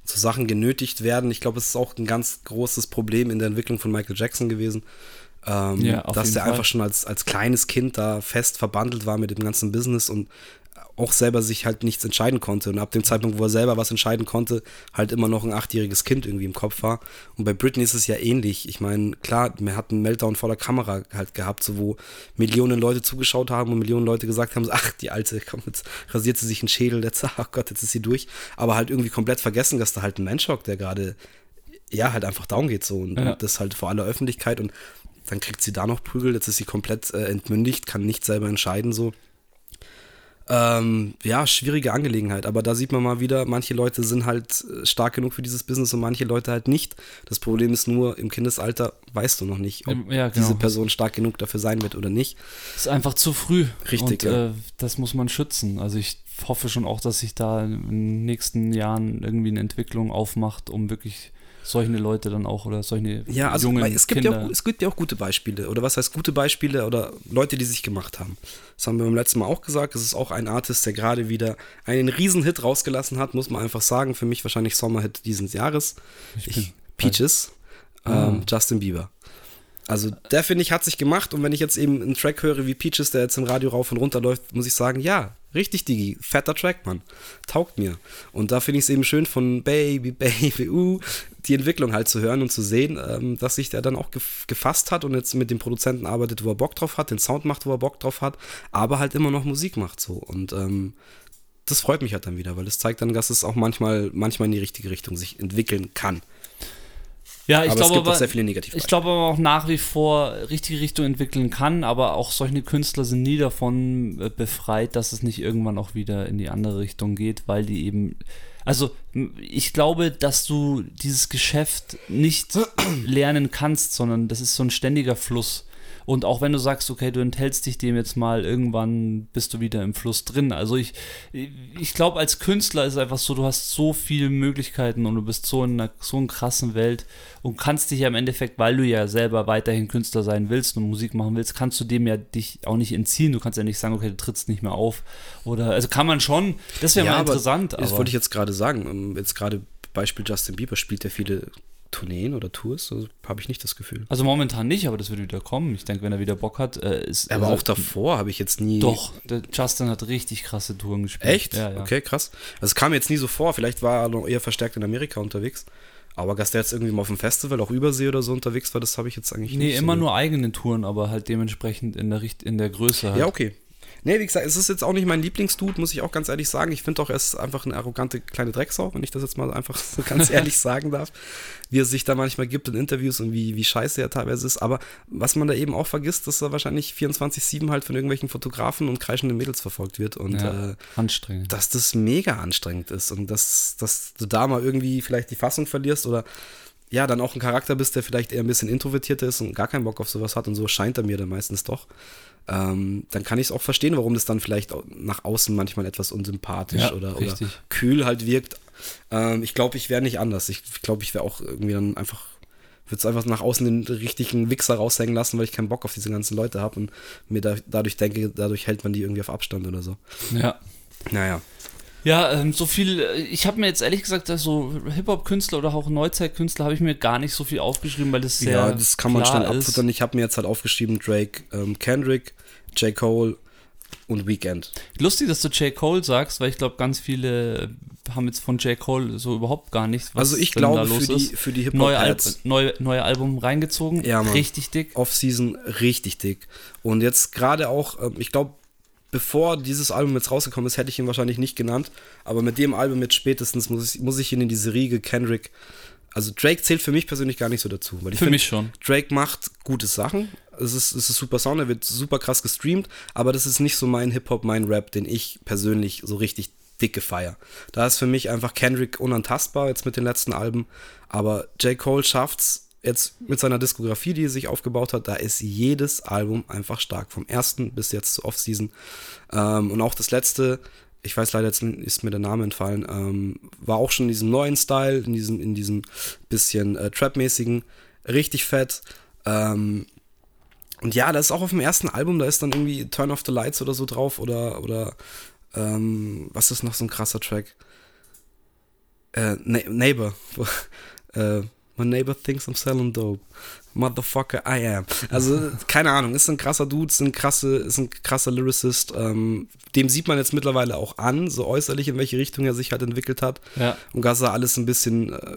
zu Sachen genötigt werden. Ich glaube, es ist auch ein ganz großes Problem in der Entwicklung von Michael Jackson gewesen. Ähm, Ja, dass der Fall. einfach schon als, als kleines Kind da fest verbandelt war mit dem ganzen Business und auch selber sich halt nichts entscheiden konnte. Und ab dem Zeitpunkt, wo er selber was entscheiden konnte, halt immer noch ein achtjähriges Kind irgendwie im Kopf war. Und bei Britney ist es ja ähnlich. Ich meine, klar, man hat einen Meltdown vor der Kamera halt gehabt, so wo Millionen Leute zugeschaut haben und Millionen Leute gesagt haben, ach, die Alte, komm, jetzt rasiert sie sich einen Schädel, jetzt, ach Gott, jetzt ist sie durch. Aber halt irgendwie komplett vergessen, dass da halt ein Mensch hockt, der gerade, ja, halt einfach down geht so. Und, Ja. und das halt vor aller Öffentlichkeit und dann kriegt sie da noch Prügel, jetzt ist sie komplett äh, entmündigt, kann nicht selber entscheiden, so. Ähm, ja, schwierige Angelegenheit, aber da sieht man mal wieder, manche Leute sind halt äh, stark genug für dieses Business und manche Leute halt nicht. Das Problem ist nur, im Kindesalter weißt du noch nicht, ob Ja, genau. diese Person stark genug dafür sein wird oder nicht. ist einfach zu früh. Richtig, Und ja. äh, das muss man schützen. Also ich hoffe schon auch, dass sich da in den nächsten Jahren irgendwie eine Entwicklung aufmacht, um wirklich solche Leute dann auch oder solche Ja, also jungen es gibt, Kinder. ja auch, es gibt ja auch gute Beispiele. Oder was heißt gute Beispiele oder Leute, die sich gemacht haben. Das haben wir beim letzten Mal auch gesagt. Es ist auch ein Artist, der gerade wieder einen Riesenhit rausgelassen hat, muss man einfach sagen. Für mich wahrscheinlich Sommerhit dieses Jahres. Ich Ich, Peaches, Ah. ähm, Justin Bieber. Also der finde ich hat sich gemacht und wenn ich jetzt eben einen Track höre wie Peaches, der jetzt im Radio rauf und runter läuft, muss ich sagen, ja, richtig Digi, fetter Track, Mann, taugt mir. Und da finde ich es eben schön von Baby, Baby, uh, die Entwicklung halt zu hören und zu sehen, ähm, dass sich der dann auch gef gefasst hat und jetzt mit dem Produzenten arbeitet, wo er Bock drauf hat, den Sound macht, wo er Bock drauf hat, aber halt immer noch Musik macht so und ähm, das freut mich halt dann wieder, weil das zeigt dann, dass es auch manchmal, manchmal in die richtige Richtung sich entwickeln kann. Ja, ich aber glaube es gibt aber, auch sehr viele Negativ. ich glaube aber auch nach wie vor richtige Richtung entwickeln kann, aber auch solche Künstler sind nie davon äh, befreit, dass es nicht irgendwann auch wieder in die andere Richtung geht, weil die eben also ich glaube, dass du dieses Geschäft nicht lernen kannst, sondern das ist so ein ständiger Fluss. Und auch wenn du sagst, okay, du enthältst dich dem jetzt mal, irgendwann bist du wieder im Fluss drin. Also ich, ich glaube, als Künstler ist es einfach so, du hast so viele Möglichkeiten und du bist so in einer so einer krassen Welt und kannst dich ja im Endeffekt, weil du ja selber weiterhin Künstler sein willst und Musik machen willst, kannst du dem ja dich auch nicht entziehen. Du kannst ja nicht sagen, okay, du trittst nicht mehr auf. Oder, also kann man schon, das wäre mal aber interessant. Das aber- wollte ich jetzt gerade sagen. Ähm, Jetzt gerade Beispiel Justin Bieber spielt ja viele Tourneen oder Tours, also habe ich nicht das Gefühl. Also momentan nicht, aber das wird wieder kommen. Ich denke, wenn er wieder Bock hat, äh, ist. Aber also, auch davor habe ich jetzt nie. Doch, Justin hat richtig krasse Touren gespielt. Echt? Ja, ja. Okay, krass. Also es kam jetzt nie so vor. Vielleicht war er noch eher verstärkt in Amerika unterwegs. Aber dass der jetzt irgendwie mal auf dem Festival, auch Übersee oder so unterwegs war, das habe ich jetzt eigentlich Nee, nicht. immer so nur eigene Touren, aber halt dementsprechend in der, Richt in der Größe halt. Ja, okay. Nee, wie gesagt, es ist jetzt auch nicht mein Lieblingsdude, muss ich auch ganz ehrlich sagen. Ich finde doch, er ist einfach eine arrogante kleine Drecksau, wenn ich das jetzt mal einfach so ganz ehrlich sagen darf. Wie er sich da manchmal gibt in Interviews und wie, wie scheiße er teilweise ist. Aber was man da eben auch vergisst, dass er wahrscheinlich 24-7 halt von irgendwelchen Fotografen und kreischenden Mädels verfolgt wird. Und Ja, äh, anstrengend. dass das mega anstrengend ist und dass, dass du da mal irgendwie vielleicht die Fassung verlierst oder ja, dann auch ein Charakter bist, der vielleicht eher ein bisschen introvertierter ist und gar keinen Bock auf sowas hat und so scheint er mir dann meistens doch. Ähm, dann kann ich es auch verstehen, warum das dann vielleicht nach außen manchmal etwas unsympathisch Ja, oder, oder kühl halt wirkt. Ähm, ich glaube, ich wäre nicht anders. Ich glaube, ich wäre auch irgendwie dann einfach, würde es einfach nach außen den richtigen Wichser raushängen lassen, weil ich keinen Bock auf diese ganzen Leute habe und mir da, dadurch denke, dadurch hält man die irgendwie auf Abstand oder so. Ja. Naja. Ja, ähm, so viel, äh, ich habe mir jetzt ehrlich gesagt, so Hip-Hop-Künstler oder auch Neuzeit-Künstler habe ich mir gar nicht so viel aufgeschrieben, weil das sehr ja, das kann man schnell ist. abfuttern. Ich habe mir jetzt halt aufgeschrieben, Drake, ähm, Kendrick, J. Cole, und Weekend. Lustig, dass du J. Cole sagst, weil ich glaube, ganz viele haben jetzt von J. Cole so überhaupt gar nichts. also ich glaube, für die, für die hip neue, Al neue, neue Album reingezogen, ja, Mann. richtig dick. Off-Season richtig dick. Und jetzt gerade auch, ähm, ich glaube, bevor dieses Album jetzt rausgekommen ist, hätte ich ihn wahrscheinlich nicht genannt. Aber mit dem Album jetzt spätestens muss ich, muss ich ihn in diese Riege Kendrick. Also Drake zählt für mich persönlich gar nicht so dazu. Für find, mich schon. Drake macht gute Sachen. Es ist, es ist super Sound, er wird super krass gestreamt, aber das ist nicht so mein Hip-Hop, mein Rap, den ich persönlich so richtig dicke Feier. Da ist für mich einfach Kendrick unantastbar jetzt mit den letzten Alben, aber J. Cole schafft's jetzt mit seiner Diskografie, die er sich aufgebaut hat, da ist jedes Album einfach stark, vom ersten bis jetzt zur Off-Season. Ähm, und auch das letzte, ich weiß leider jetzt ist mir der Name entfallen, ähm, war auch schon in diesem neuen Style, in diesem, in diesem bisschen äh, Trap-mäßigen, richtig fett. Ähm, und ja, das ist auch auf dem ersten Album, da ist dann irgendwie Turn Off the Lights oder so drauf oder, oder ähm, was ist noch so ein krasser Track? Äh, Neighbor. äh, My neighbor thinks I'm selling dope. Motherfucker, I am. Also, keine Ahnung, ist ein krasser Dude, ist ein, krasse, ist ein krasser Lyricist. Ähm, dem sieht man jetzt mittlerweile auch an, so äußerlich, in welche Richtung er sich halt entwickelt hat. Ja. Und Gaza alles ein bisschen äh,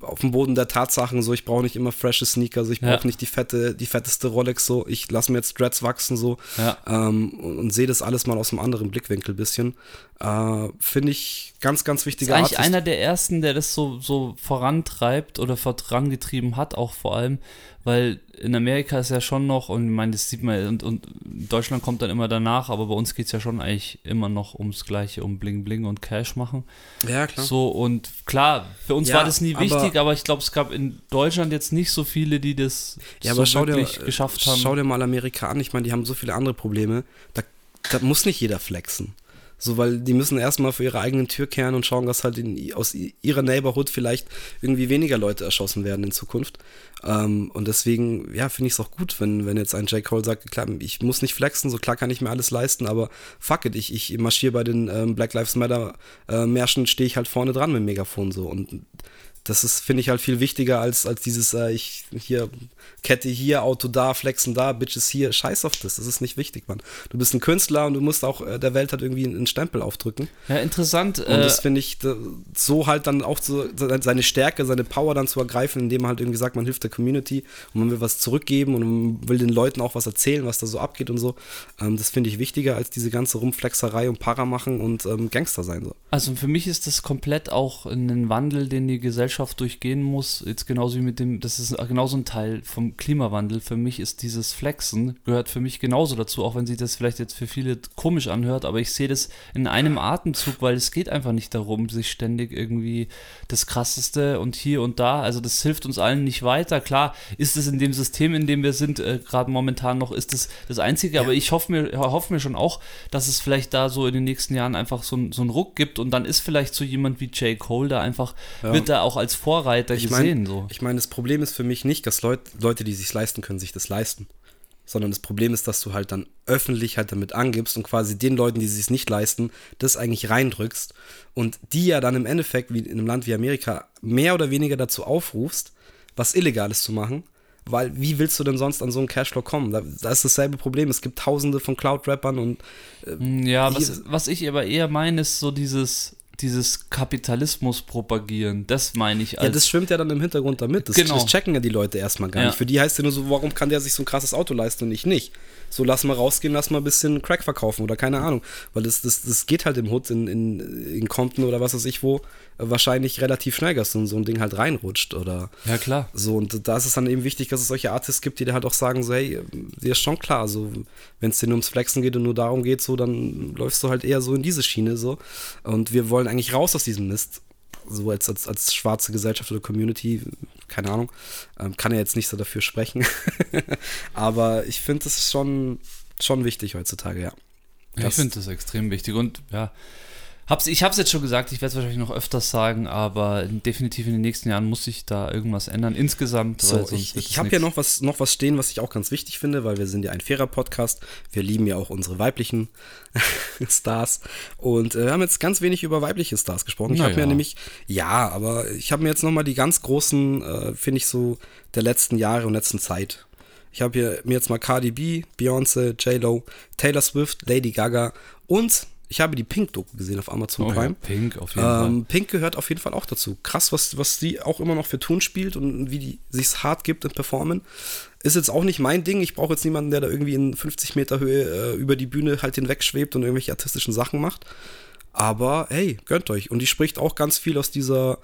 auf dem Boden der Tatsachen, so ich brauche nicht immer frische Sneaker, so ich brauche Ja. nicht die fette, die fetteste Rolex, so ich lasse mir jetzt Dreads wachsen, so Ja. ähm, und, und sehe das alles mal aus einem anderen Blickwinkel bisschen. Äh, Finde ich ganz, ganz Ist wichtiger eigentlich Artist. einer der ersten, der das so, so vorantreibt oder vorangetrieben hat, auch vor allem, weil in Amerika ist ja schon noch, und ich meine, das sieht man, und, und Deutschland kommt dann immer danach, aber bei uns geht es ja schon eigentlich immer noch ums Gleiche, um Bling Bling und Cash machen. Ja, klar. So, und klar, für uns Ja, war das nie aber- wichtig, aber ich glaube, es gab in Deutschland jetzt nicht so viele, die das Ja, so aber schau dir, wirklich geschafft haben. schau dir mal Amerika an. Ich meine, die haben so viele andere Probleme. Da, da muss nicht jeder flexen. So, weil die müssen erstmal vor ihrer eigenen Tür kehren und schauen, dass halt in, aus ihrer Neighborhood vielleicht irgendwie weniger Leute erschossen werden in Zukunft. Ähm, und deswegen, ja, finde ich es auch gut, wenn, wenn jetzt ein J. Cole sagt, klar, ich muss nicht flexen, so klar kann ich mir alles leisten, aber fuck it, ich, ich marschiere bei den ähm, Black Lives Matter äh, Märschen, stehe ich halt vorne dran mit dem Megafon so. Und das ist, finde ich, halt viel wichtiger als, als dieses, äh, ich hier, Kette hier, Auto da, Flexen da, Bitches hier. Scheiß auf das, das ist nicht wichtig, Mann. Du bist ein Künstler und du musst auch äh, der Welt halt irgendwie einen Stempel aufdrücken. Ja, interessant. Und Äh, das finde ich so halt dann auch so, seine Stärke, seine Power dann zu ergreifen, indem man halt irgendwie sagt, man hilft der Community und man will was zurückgeben und man will den Leuten auch was erzählen, was da so abgeht und so. Ähm, das finde ich wichtiger als diese ganze Rumflexerei und Para machen und ähm, Gangster sein. So. Also für mich ist das komplett auch ein Wandel, den die Gesellschaft durchgehen muss. Jetzt genauso wie mit dem, das ist genauso ein Teil vom Klimawandel. Für mich ist dieses Flexen, gehört für mich genauso dazu, auch wenn sich das vielleicht jetzt für viele komisch anhört, aber ich sehe das in einem Atemzug, weil es geht einfach nicht darum, sich ständig irgendwie das Krasseste und hier und da, also das hilft uns allen nicht weiter. Klar ist es in dem System, in dem wir sind, äh, gerade momentan noch, ist es das Einzige, aber ich hoffe mir, hoffe mir schon auch, dass es vielleicht da so in den nächsten Jahren einfach so, ein- so einen Ruck gibt und dann ist vielleicht so jemand wie J. Cole da einfach, Ja. wird da auch als Vorreiter Ich gesehen. meine, so. ich mein, das Problem ist für mich nicht, dass Leut, Leute, die sich leisten können, sich das leisten. Sondern das Problem ist, dass du halt dann öffentlich halt damit angibst und quasi den Leuten, die sich nicht leisten, das eigentlich reindrückst und die ja dann im Endeffekt, wie in einem Land wie Amerika, mehr oder weniger dazu aufrufst, was Illegales zu machen. Weil, wie willst du denn sonst an so einen Cashflow kommen? Da, da ist dasselbe Problem. Es gibt tausende von Cloud-Rappern und Hm, Ja, was, was ich aber eher meine, ist so dieses, dieses Kapitalismus propagieren. Das meine ich. Ja, das schwimmt ja dann im Hintergrund damit. Das, Genau. das checken ja die Leute erstmal gar Ja. nicht. Für die heißt ja nur so, warum kann der sich so ein krasses Auto leisten und ich nicht? So, lass mal rausgehen, lass mal ein bisschen Crack verkaufen oder keine Ahnung. Weil das, das, das geht halt im Hood in, in, in Compton oder was weiß ich wo äh, wahrscheinlich relativ schnell, dass so so ein Ding halt reinrutscht oder ja, klar. so. Und da ist es dann eben wichtig, dass es solche Artists gibt, die dir halt auch sagen, so, hey, dir ist schon klar, so, wenn es dir nur ums Flexen geht und nur darum geht, so, dann läufst du halt eher so in diese Schiene, so. Und wir wollen eigentlich raus aus diesem Mist. So als, als, als schwarze Gesellschaft oder Community, keine Ahnung, ähm, kann ja jetzt nicht so dafür sprechen. Aber ich finde, das ist schon, schon wichtig heutzutage, ja. Ja, ich Das- finde das extrem wichtig und ja. Hab's, ich habe es jetzt schon gesagt, ich werde es wahrscheinlich noch öfters sagen, aber definitiv in den nächsten Jahren muss sich da irgendwas ändern. Insgesamt, So, ich, ich habe ja noch was, noch was stehen, was ich auch ganz wichtig finde, weil wir sind ja ein fairer Podcast. Wir lieben ja auch unsere weiblichen Stars. Und äh, wir haben jetzt ganz wenig über weibliche Stars gesprochen. Ich habe Naja. mir nämlich, ja, aber ich habe mir jetzt nochmal die ganz großen, äh, finde ich so, der letzten Jahre und letzten Zeit. Ich habe hier mir jetzt mal Cardi B, Beyoncé, J-Lo, Taylor Swift, Lady Gaga und ich habe die Pink-Doku gesehen auf Amazon Oh ja, Prime. Pink auf jeden Ähm, Pink gehört auf jeden Fall auch dazu. Krass, was, was die auch immer noch für Ton spielt und wie die sich's hart gibt im Performen. Ist jetzt auch nicht mein Ding. Ich brauche jetzt niemanden, der da irgendwie in 50 Meter Höhe äh, über die Bühne halt hinwegschwebt und irgendwelche artistischen Sachen macht. Aber hey, gönnt euch. Und die spricht auch ganz viel aus dieser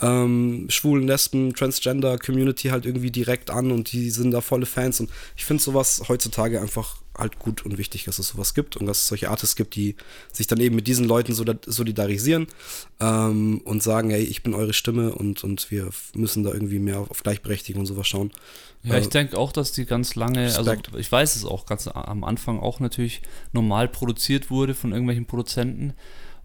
ähm, schwulen, lesben, transgender Community halt irgendwie direkt an und die sind da volle Fans. Und ich finde sowas heutzutage einfach halt gut und wichtig, dass es sowas gibt und dass es solche Artists gibt, die sich dann eben mit diesen Leuten solidarisieren ähm, und sagen, hey, ich bin eure Stimme und, und wir müssen da irgendwie mehr auf Gleichberechtigung und sowas schauen. Ja, ich Äh, denke auch, dass die ganz lange, also Respekt. ich weiß es auch ganz am Anfang auch natürlich normal produziert wurde von irgendwelchen Produzenten.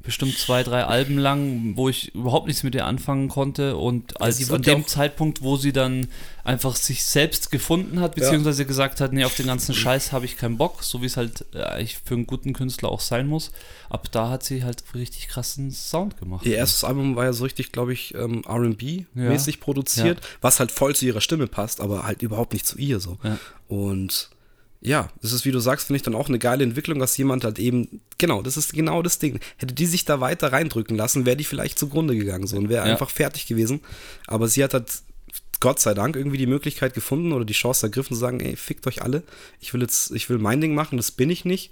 Bestimmt zwei, drei Alben lang, wo ich überhaupt nichts mit ihr anfangen konnte. Und als sie an ja dem Zeitpunkt, wo sie dann einfach sich selbst gefunden hat, beziehungsweise gesagt hat, nee, auf den ganzen Scheiß habe ich keinen Bock, so wie es halt äh, eigentlich für einen guten Künstler auch sein muss. Ab da hat sie halt richtig krassen Sound gemacht. Ihr erstes Album war ja so richtig, glaube ich, ähm, RB-mäßig Ja. produziert, was halt voll zu ihrer Stimme passt, aber halt überhaupt nicht zu ihr so. Ja. Und ja, das ist, wie du sagst, finde ich dann auch eine geile Entwicklung, dass jemand halt eben, genau, das ist genau das Ding. Hätte die sich da weiter reindrücken lassen, wäre die vielleicht zugrunde gegangen so und wäre Ja. einfach fertig gewesen. Aber sie hat halt Gott sei Dank irgendwie die Möglichkeit gefunden oder die Chance ergriffen zu sagen, ey, fickt euch alle. Ich will jetzt, ich will mein Ding machen, das bin ich nicht.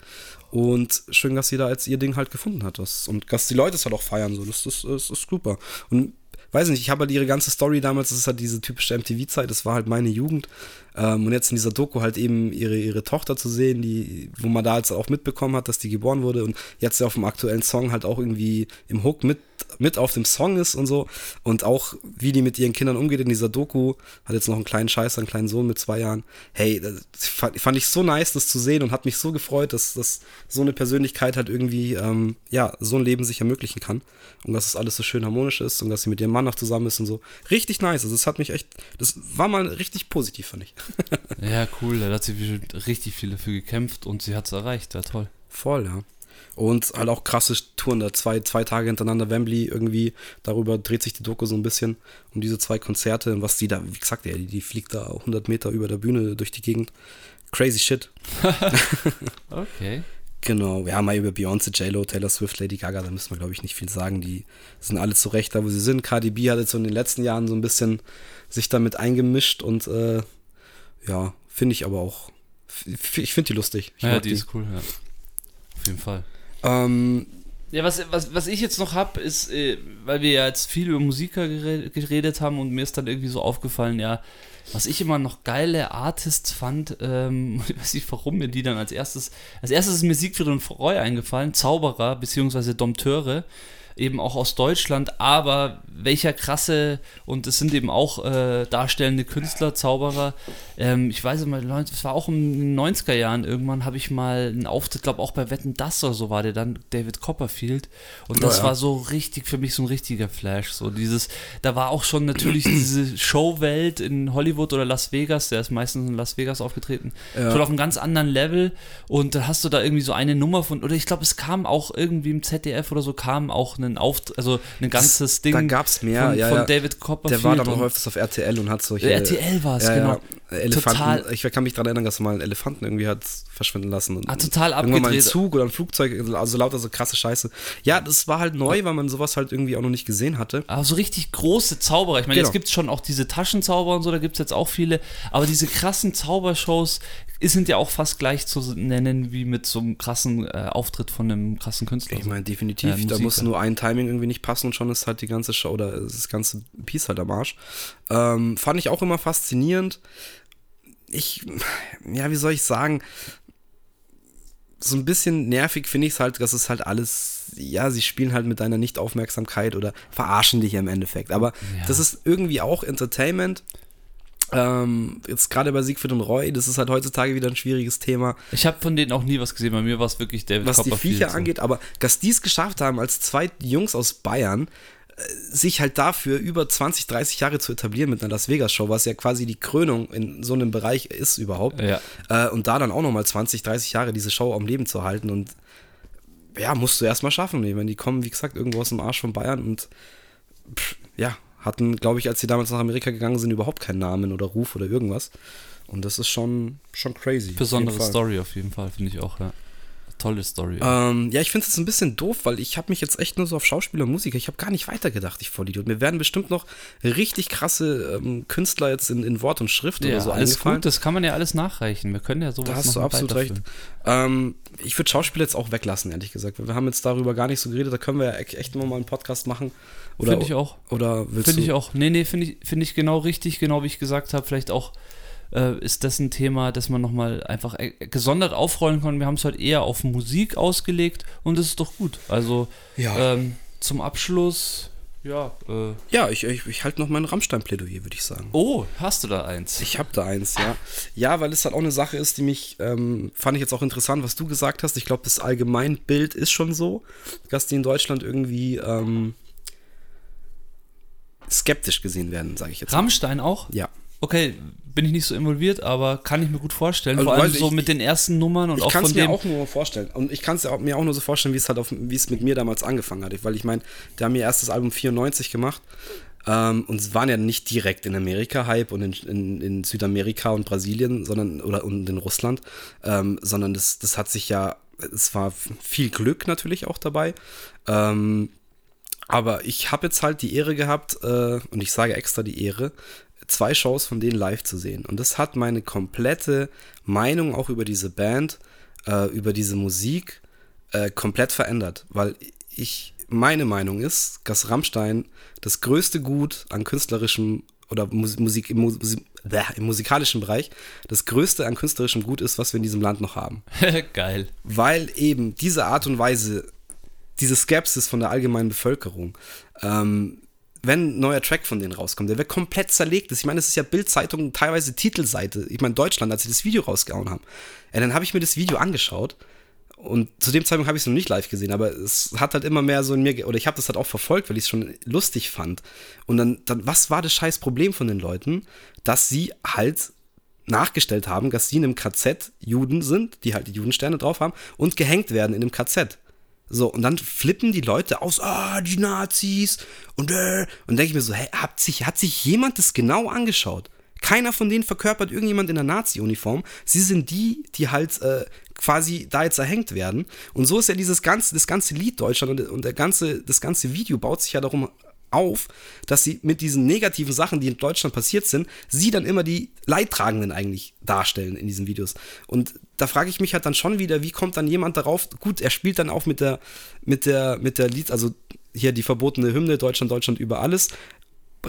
Und schön, dass sie da jetzt ihr Ding halt gefunden hat. Das, und dass die Leute es halt auch feiern. So. Das, das, das ist super. Und weiß nicht, ich habe halt ihre ganze Story damals, das ist halt diese typische MTV-Zeit, das war halt meine Jugend. Ähm, und jetzt in dieser Doku halt eben ihre, ihre Tochter zu sehen, die, wo man da jetzt auch mitbekommen hat, dass die geboren wurde und jetzt auf dem aktuellen Song halt auch irgendwie im Hook mit, mit auf dem Song ist und so. Und auch, wie die mit ihren Kindern umgeht in dieser Doku, hat jetzt noch einen kleinen Scheiß, einen kleinen Sohn mit zwei Jahren. Hey, das fand, fand ich so nice, das zu sehen und hat mich so gefreut, dass, dass so eine Persönlichkeit halt irgendwie, ähm, ja, so ein Leben sich ermöglichen kann. Und dass es alles so schön harmonisch ist und dass sie mit ihrem Mann noch zusammen ist und so. Richtig nice. Also, das hat mich echt, das war mal richtig positiv, fand ich. Ja, cool, da hat sie richtig viel dafür gekämpft und sie hat es erreicht, ja toll. Voll, ja. Und halt auch krasse Touren da, zwei, zwei Tage hintereinander Wembley irgendwie, darüber dreht sich die Doku so ein bisschen um diese zwei Konzerte und was die da, wie gesagt, die, die fliegt da 100 Meter über der Bühne durch die Gegend. Crazy shit. Okay. Genau, wir haben mal über Beyoncé, J-Lo, Taylor Swift, Lady Gaga, da müssen wir, glaube ich, nicht viel sagen. Die sind alle zurecht da, wo sie sind. Cardi B hat jetzt so in den letzten Jahren so ein bisschen sich damit eingemischt und äh, ja, finde ich aber auch, ich finde die lustig. Ich ja, mag die ist cool, ja. Auf jeden Fall. Ähm, Ja, was, was, was ich jetzt noch habe, ist, äh, weil wir ja jetzt viel über Musiker gere- geredet haben und mir ist dann irgendwie so aufgefallen, ja, was ich immer noch geile Artists fand, ähm, ich weiß nicht, warum mir die dann als erstes, als erstes ist mir Siegfried und Roy eingefallen, Zauberer beziehungsweise Dompteure, eben auch aus Deutschland, aber welcher krasse, und es sind eben auch äh, darstellende Künstler, Zauberer, ähm, ich weiß immer, es war auch in den 90er Jahren. Irgendwann, habe ich mal einen Auftritt, glaube auch bei Wetten, das oder so war der dann, David Copperfield, und das Ja, ja. war so richtig, für mich so ein richtiger Flash, so dieses, da war auch schon natürlich diese Showwelt in Hollywood oder Las Vegas, der ist meistens in Las Vegas aufgetreten, Ja. schon auf einem ganz anderen Level. Und dann hast du da irgendwie so eine Nummer von, oder ich glaube, es kam auch irgendwie im ZDF oder so, kam auch ein Auftritt, also ein ganzes Ding da gab's mehr, von, ja, von ja. David Copperfield. Der war dann auch öfters auf RTL und hat solche. RTL war es, ja, genau. Elefanten. Total- Ich kann mich daran erinnern, dass er mal einen Elefanten irgendwie hat verschwinden lassen. Und Ah, total Irgendwann mal ein abgedreht. Zug oder ein Flugzeug, also lauter so krasse Scheiße. Ja, das war halt neu, weil man sowas halt irgendwie auch noch nicht gesehen hatte. Aber so richtig große Zauberer. Ich meine, Genau. jetzt gibt es schon auch diese Taschenzauber und so, da gibt es jetzt auch viele. Aber diese krassen Zaubershows sind ja auch fast gleich zu nennen wie mit so einem krassen äh, Auftritt von einem krassen Künstler. Ich meine, definitiv. Ja, da muss nur ein Timing irgendwie nicht passen und schon ist halt die ganze Show oder das ganze Piece halt am Arsch. Ähm, fand ich auch immer faszinierend. Ich, ja, wie soll ich sagen? So ein bisschen nervig finde ich es halt, dass es halt alles, ja, sie spielen halt mit deiner Nicht-Aufmerksamkeit oder verarschen dich im Endeffekt. Aber Ja. das ist irgendwie auch Entertainment. Ähm, jetzt gerade bei Siegfried und Roy, das ist halt heutzutage wieder ein schwieriges Thema ich habe von denen auch nie was gesehen. Bei mir war es wirklich David was die. Viecher so. angeht, aber dass die es geschafft haben, als zwei Jungs aus Bayern, äh, sich halt dafür über 20, 30 Jahre zu etablieren mit einer Las Vegas Show, was ja quasi die Krönung in so einem Bereich ist überhaupt. Ja. Äh, und da dann auch nochmal 20, 30 Jahre diese Show am Leben zu halten und ja, musst du erstmal schaffen. Ich meine, die kommen, wie gesagt, irgendwo aus dem Arsch von Bayern und pff, ja, hatten, glaube ich, als sie damals nach Amerika gegangen sind, überhaupt keinen Namen oder Ruf oder irgendwas. Und das ist schon, schon crazy. Besondere Story auf jeden Fall, finde ich auch, ja. Tolle Story. Ähm, ja, ich finde es ein bisschen doof, weil ich habe mich jetzt echt nur so auf Schauspieler und Musiker, ich habe gar nicht weitergedacht, ich Vollidiot. Mir werden bestimmt noch richtig krasse ähm, Künstler jetzt in, in, Wort und Schrift ja, oder so alles eingefallen. Gut, das kann man ja alles nachreichen. Wir können ja sowas Da hast du absolut recht. Ähm, ich würde Schauspieler jetzt auch weglassen, ehrlich gesagt. Wir haben jetzt darüber gar nicht so geredet, da können wir ja echt immer mal einen Podcast machen. Finde ich auch. Oder willst Finde ich auch. Nee, nee, finde ich, find ich genau richtig, genau wie ich gesagt habe. Vielleicht auch äh, ist das ein Thema, das man nochmal einfach äh, gesondert aufrollen kann. Wir haben es halt eher auf Musik ausgelegt und das ist doch gut. Also ja. ähm, zum Abschluss, ja. Äh, ja, ich, ich, ich halte noch mein Rammstein-Plädoyer, würde ich sagen. Oh, hast du da eins? Ich habe da eins, ja. Ja, weil es halt auch eine Sache ist, die mich, ähm, fand ich jetzt auch interessant, was du gesagt hast. Ich glaube, das Allgemeinbild ist schon so, dass die in Deutschland irgendwie ähm, skeptisch gesehen werden, sage ich jetzt. Rammstein mal. auch? Ja. Okay, bin ich nicht so involviert, aber kann ich mir gut vorstellen. Also, Vor allem so ich, mit den ersten Nummern und auch von dem. Ich kann es mir auch nur vorstellen. Und ich kann es mir auch nur so vorstellen, wie es halt auf, wie es mit mir damals angefangen hat. Weil ich meine, der haben ihr erstes Album 94 gemacht. Ähm, und es waren ja nicht direkt in Amerika Hype und in, in, in Südamerika und Brasilien, sondern oder und in Russland, ähm, sondern das, das hat sich ja, es war viel Glück natürlich auch dabei. Ähm, aber ich habe jetzt halt die Ehre gehabt, äh, und ich sage extra die Ehre, zwei Shows von denen live zu sehen. Und das hat meine komplette Meinung auch über diese Band, äh, über diese Musik äh, komplett verändert. Weil ich, meine Meinung ist, dass Rammstein das größte Gut an künstlerischem oder Musik im, Musik, im, musikalischen Bereich das größte an künstlerischem Gut ist, was wir in diesem Land noch haben. Geil. Weil eben diese Art und Weise, diese Skepsis von der allgemeinen Bevölkerung, ähm, wenn ein neuer Track von denen rauskommt, der wird komplett zerlegt. Ich meine, es ist ja Bildzeitung, teilweise Titelseite. Ich meine, Deutschland, als sie das Video rausgehauen haben. Ja, dann habe ich mir das Video angeschaut. Und zu dem Zeitpunkt habe ich es noch nicht live gesehen, aber es hat halt immer mehr so in mir, oder ich habe das halt auch verfolgt, weil ich es schon lustig fand. Und dann, dann, was war das scheiß Problem von den Leuten? Dass sie halt nachgestellt haben, dass sie in einem KZ Juden sind, die halt die Judensterne drauf haben, und gehängt werden in einem KZ. So, und dann flippen die Leute aus, ah, die Nazis und äh, und denke ich mir so, hey, hat sich, hat sich jemand das genau angeschaut? Keiner von denen verkörpert irgendjemand in der Nazi-Uniform. Sie sind die, die halt äh, quasi da jetzt erhängt werden. Und so ist ja dieses ganze, das ganze Lied Deutschland und, und der ganze, das ganze Video baut sich ja darum auf, dass sie mit diesen negativen Sachen, die in Deutschland passiert sind, sie dann immer die Leidtragenden eigentlich darstellen in diesen Videos. Und da frage ich mich halt dann schon wieder, wie kommt dann jemand darauf? Gut, er spielt dann auch mit der, mit der, mit der Lied, also hier die verbotene Hymne Deutschland, Deutschland über alles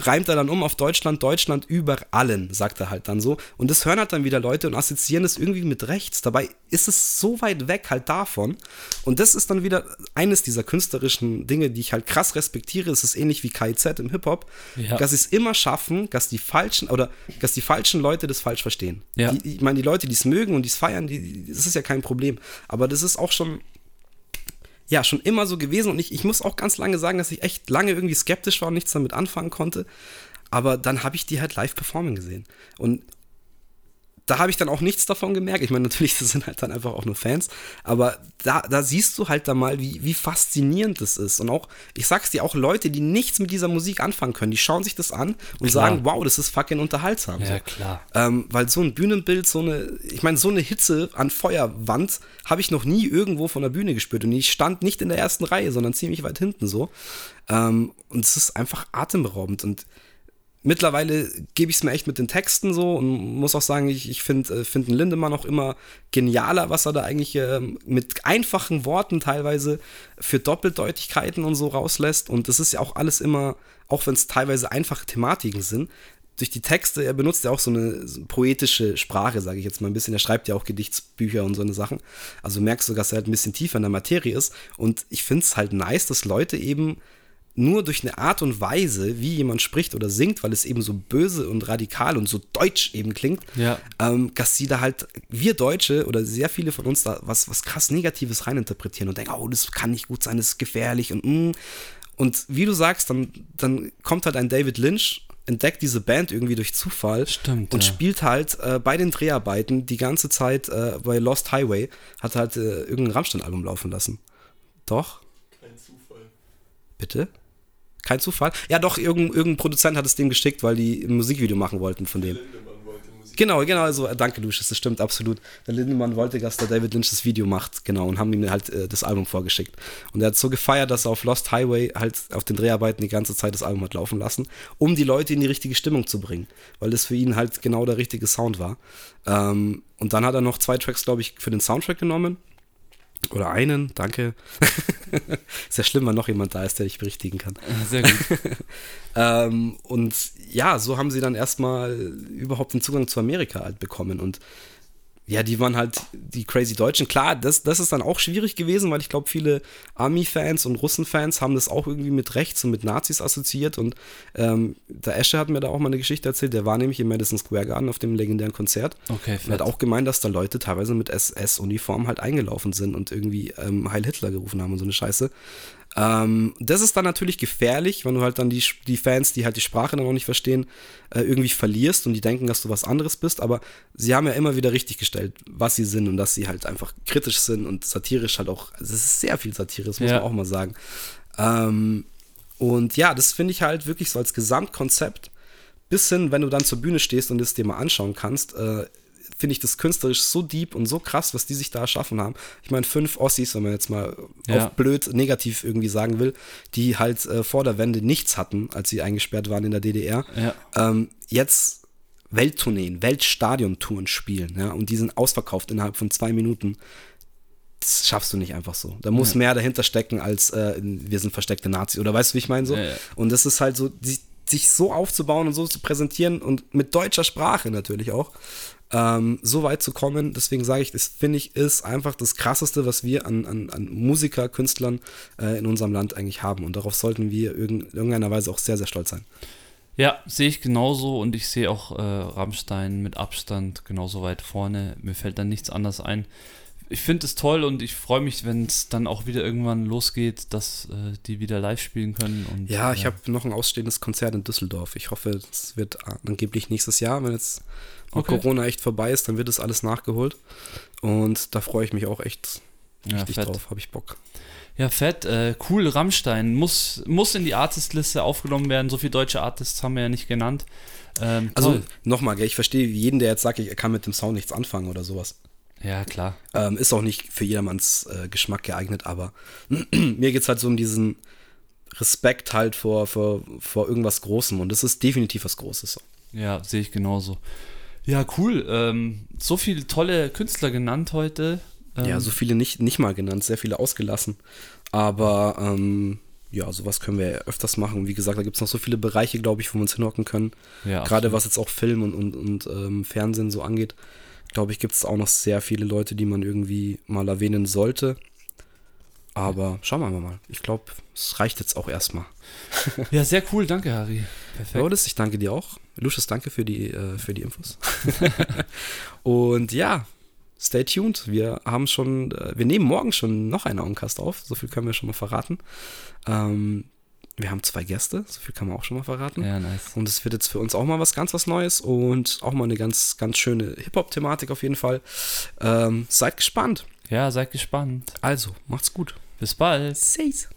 reimt er dann um auf Deutschland, Deutschland über allen, sagt er halt dann so. Und das hören halt dann wieder Leute und assoziieren das irgendwie mit rechts. Dabei ist es so weit weg halt davon. Und das ist dann wieder eines dieser künstlerischen Dinge, die ich halt krass respektiere. Es ist ähnlich wie KIZ im Hip-Hop, ja. dass sie es immer schaffen, dass die falschen oder dass die falschen Leute das falsch verstehen. Ja. Die, ich meine, die Leute, die es mögen und die es feiern, die, das ist ja kein Problem. Aber das ist auch schon ja schon immer so gewesen und ich, ich muss auch ganz lange sagen, dass ich echt lange irgendwie skeptisch war und nichts damit anfangen konnte. Aber dann habe ich die halt live performen gesehen. Und da habe ich dann auch nichts davon gemerkt. Ich meine, natürlich, das sind halt dann einfach auch nur Fans, aber da, da siehst du halt dann mal, wie, wie faszinierend das ist. Und auch, ich sag's dir, auch Leute, die nichts mit dieser Musik anfangen können, die schauen sich das an und klar. sagen, wow, das ist fucking unterhaltsam. Ja, klar. Ähm, weil so ein Bühnenbild, so eine, ich meine, so eine Hitze an Feuerwand habe ich noch nie irgendwo von der Bühne gespürt. Und ich stand nicht in der ersten Reihe, sondern ziemlich weit hinten so. Ähm, und es ist einfach atemberaubend. Und mittlerweile gebe ich es mir echt mit den Texten so und muss auch sagen, ich, ich finde äh, find Lindemann auch immer genialer, was er da eigentlich äh, mit einfachen Worten teilweise für Doppeldeutigkeiten und so rauslässt. Und das ist ja auch alles immer, auch wenn es teilweise einfache Thematiken sind, durch die Texte, er benutzt ja auch so eine, so eine poetische Sprache, sage ich jetzt mal ein bisschen. Er schreibt ja auch Gedichtsbücher und so eine Sachen. Also merkst du, dass er halt ein bisschen tiefer in der Materie ist. Und ich finde es halt nice, dass Leute eben nur durch eine Art und Weise, wie jemand spricht oder singt, weil es eben so böse und radikal und so deutsch eben klingt, ja. ähm, dass sie da halt, wir Deutsche oder sehr viele von uns da was, was krass Negatives reininterpretieren und denken, oh, das kann nicht gut sein, das ist gefährlich und mm. Und wie du sagst, dann, dann kommt halt ein David Lynch, entdeckt diese Band irgendwie durch Zufall Stimmt, und ja. spielt halt äh, bei den Dreharbeiten die ganze Zeit äh, bei Lost Highway, hat halt äh, irgendein Rammstein-Album laufen lassen. Doch? Kein Zufall. Bitte? Kein Zufall? Ja, doch, irgendein, irgendein Produzent hat es dem geschickt, weil die ein Musikvideo machen wollten von dem. Genau, genau, also danke Lucius, das stimmt absolut. Der Lindemann wollte, dass der David Lynch das Video macht, genau, und haben ihm halt äh, das Album vorgeschickt. Und er hat so gefeiert, dass er auf Lost Highway halt auf den Dreharbeiten die ganze Zeit das Album hat laufen lassen, um die Leute in die richtige Stimmung zu bringen, weil das für ihn halt genau der richtige Sound war. Ähm, und dann hat er noch zwei Tracks, glaube ich, für den Soundtrack genommen. Oder einen, danke. ist ja schlimm, wenn noch jemand da ist, der dich berichtigen kann. Sehr gut. ähm, und ja, so haben sie dann erstmal überhaupt den Zugang zu Amerika halt bekommen. Und ja, die waren halt die crazy Deutschen. Klar, das, das ist dann auch schwierig gewesen, weil ich glaube, viele Army-Fans und Russen-Fans haben das auch irgendwie mit Rechts und mit Nazis assoziiert. Und ähm, der Esche hat mir da auch mal eine Geschichte erzählt. Der war nämlich im Madison Square Garden auf dem legendären Konzert. Okay, Und hat auch gemeint, dass da Leute teilweise mit SS-Uniform halt eingelaufen sind und irgendwie ähm, Heil Hitler gerufen haben und so eine Scheiße. Ähm, das ist dann natürlich gefährlich, wenn du halt dann die, die Fans, die halt die Sprache dann auch nicht verstehen, äh, irgendwie verlierst und die denken, dass du was anderes bist. Aber sie haben ja immer wieder richtig gestellt, was sie sind und dass sie halt einfach kritisch sind und satirisch halt auch. Also es ist sehr viel Satire, das muss Ja. man auch mal sagen. Ähm, und ja, das finde ich halt wirklich so als Gesamtkonzept, bis hin, wenn du dann zur Bühne stehst und es dir mal anschauen kannst, äh, finde ich das künstlerisch so deep und so krass, was die sich da erschaffen haben. Ich meine, fünf Ossis, wenn man jetzt mal Ja. auf blöd negativ irgendwie sagen will, die halt äh, vor der Wende nichts hatten, als sie eingesperrt waren in der DDR, Ja. ähm, jetzt Welttourneen, Weltstadiontouren spielen, ja, und die sind ausverkauft innerhalb von zwei Minuten. Das schaffst du nicht einfach so. Da muss mehr dahinter stecken als äh, wir sind versteckte Nazis oder weißt du, wie ich meine so? Ja, ja. Und das ist halt so, die, sich so aufzubauen und so zu präsentieren und mit deutscher Sprache natürlich auch, ähm, so weit zu kommen. Deswegen sage ich, das finde ich ist einfach das Krasseste, was wir an, an, an Musiker, Künstlern äh, in unserem Land eigentlich haben. Und darauf sollten wir in irgendeiner Weise auch sehr, sehr stolz sein. Ja, sehe ich genauso und ich sehe auch äh, Rammstein mit Abstand genauso weit vorne. Mir fällt dann nichts anderes ein. Ich finde es toll und ich freue mich, wenn es dann auch wieder irgendwann losgeht, dass äh, die wieder live spielen können. Und, Ja, ich äh, habe noch ein ausstehendes Konzert in Düsseldorf. Ich hoffe, es wird angeblich nächstes Jahr, wenn jetzt Okay. Corona echt vorbei ist, dann wird das alles nachgeholt. Und da freue ich mich auch echt Ja, richtig fett. drauf, habe ich Bock. Ja, fett. Äh, cool, Rammstein. Muss, muss in die Artistliste aufgenommen werden. So viele deutsche Artists haben wir ja nicht genannt. Ähm, Also nochmal, ich verstehe jeden, der jetzt sagt, ich kann mit dem Sound nichts anfangen oder sowas. Ja, klar. Ähm, ist auch nicht für jedermanns äh, Geschmack geeignet, aber mir geht es halt so um diesen Respekt halt vor, vor, vor irgendwas Großem und das ist definitiv was Großes. Ja, sehe ich genauso. Ja, cool. Ähm, so viele tolle Künstler genannt heute. Ähm, Ja, so viele nicht, nicht mal genannt, sehr viele ausgelassen. Aber ähm, ja, sowas können wir ja öfters machen. Wie gesagt, da gibt es noch so viele Bereiche, glaube ich, wo wir uns hinhocken können. Ja, Gerade was jetzt auch Film und, und, und ähm, Fernsehen so angeht, glaube ich, gibt es auch noch sehr viele Leute, die man irgendwie mal erwähnen sollte. Aber schauen wir mal. Ich glaube, es reicht jetzt auch erstmal. Ja, sehr cool. Danke, Harry. Perfekt. Loris, ich danke dir auch. Lucius, danke für die, äh, für die Infos. und ja, stay tuned. Wir haben schon, äh, wir nehmen morgen schon noch einen Augencast auf. So viel können wir schon mal verraten. Ähm, wir haben zwei Gäste, so viel kann man auch schon mal verraten. Ja, nice. Und es wird jetzt für uns auch mal was ganz was Neues und auch mal eine ganz, ganz schöne Hip-Hop-Thematik auf jeden Fall. Ähm, seid gespannt. Ja, seid gespannt. Also, macht's gut. Bis bald. Says.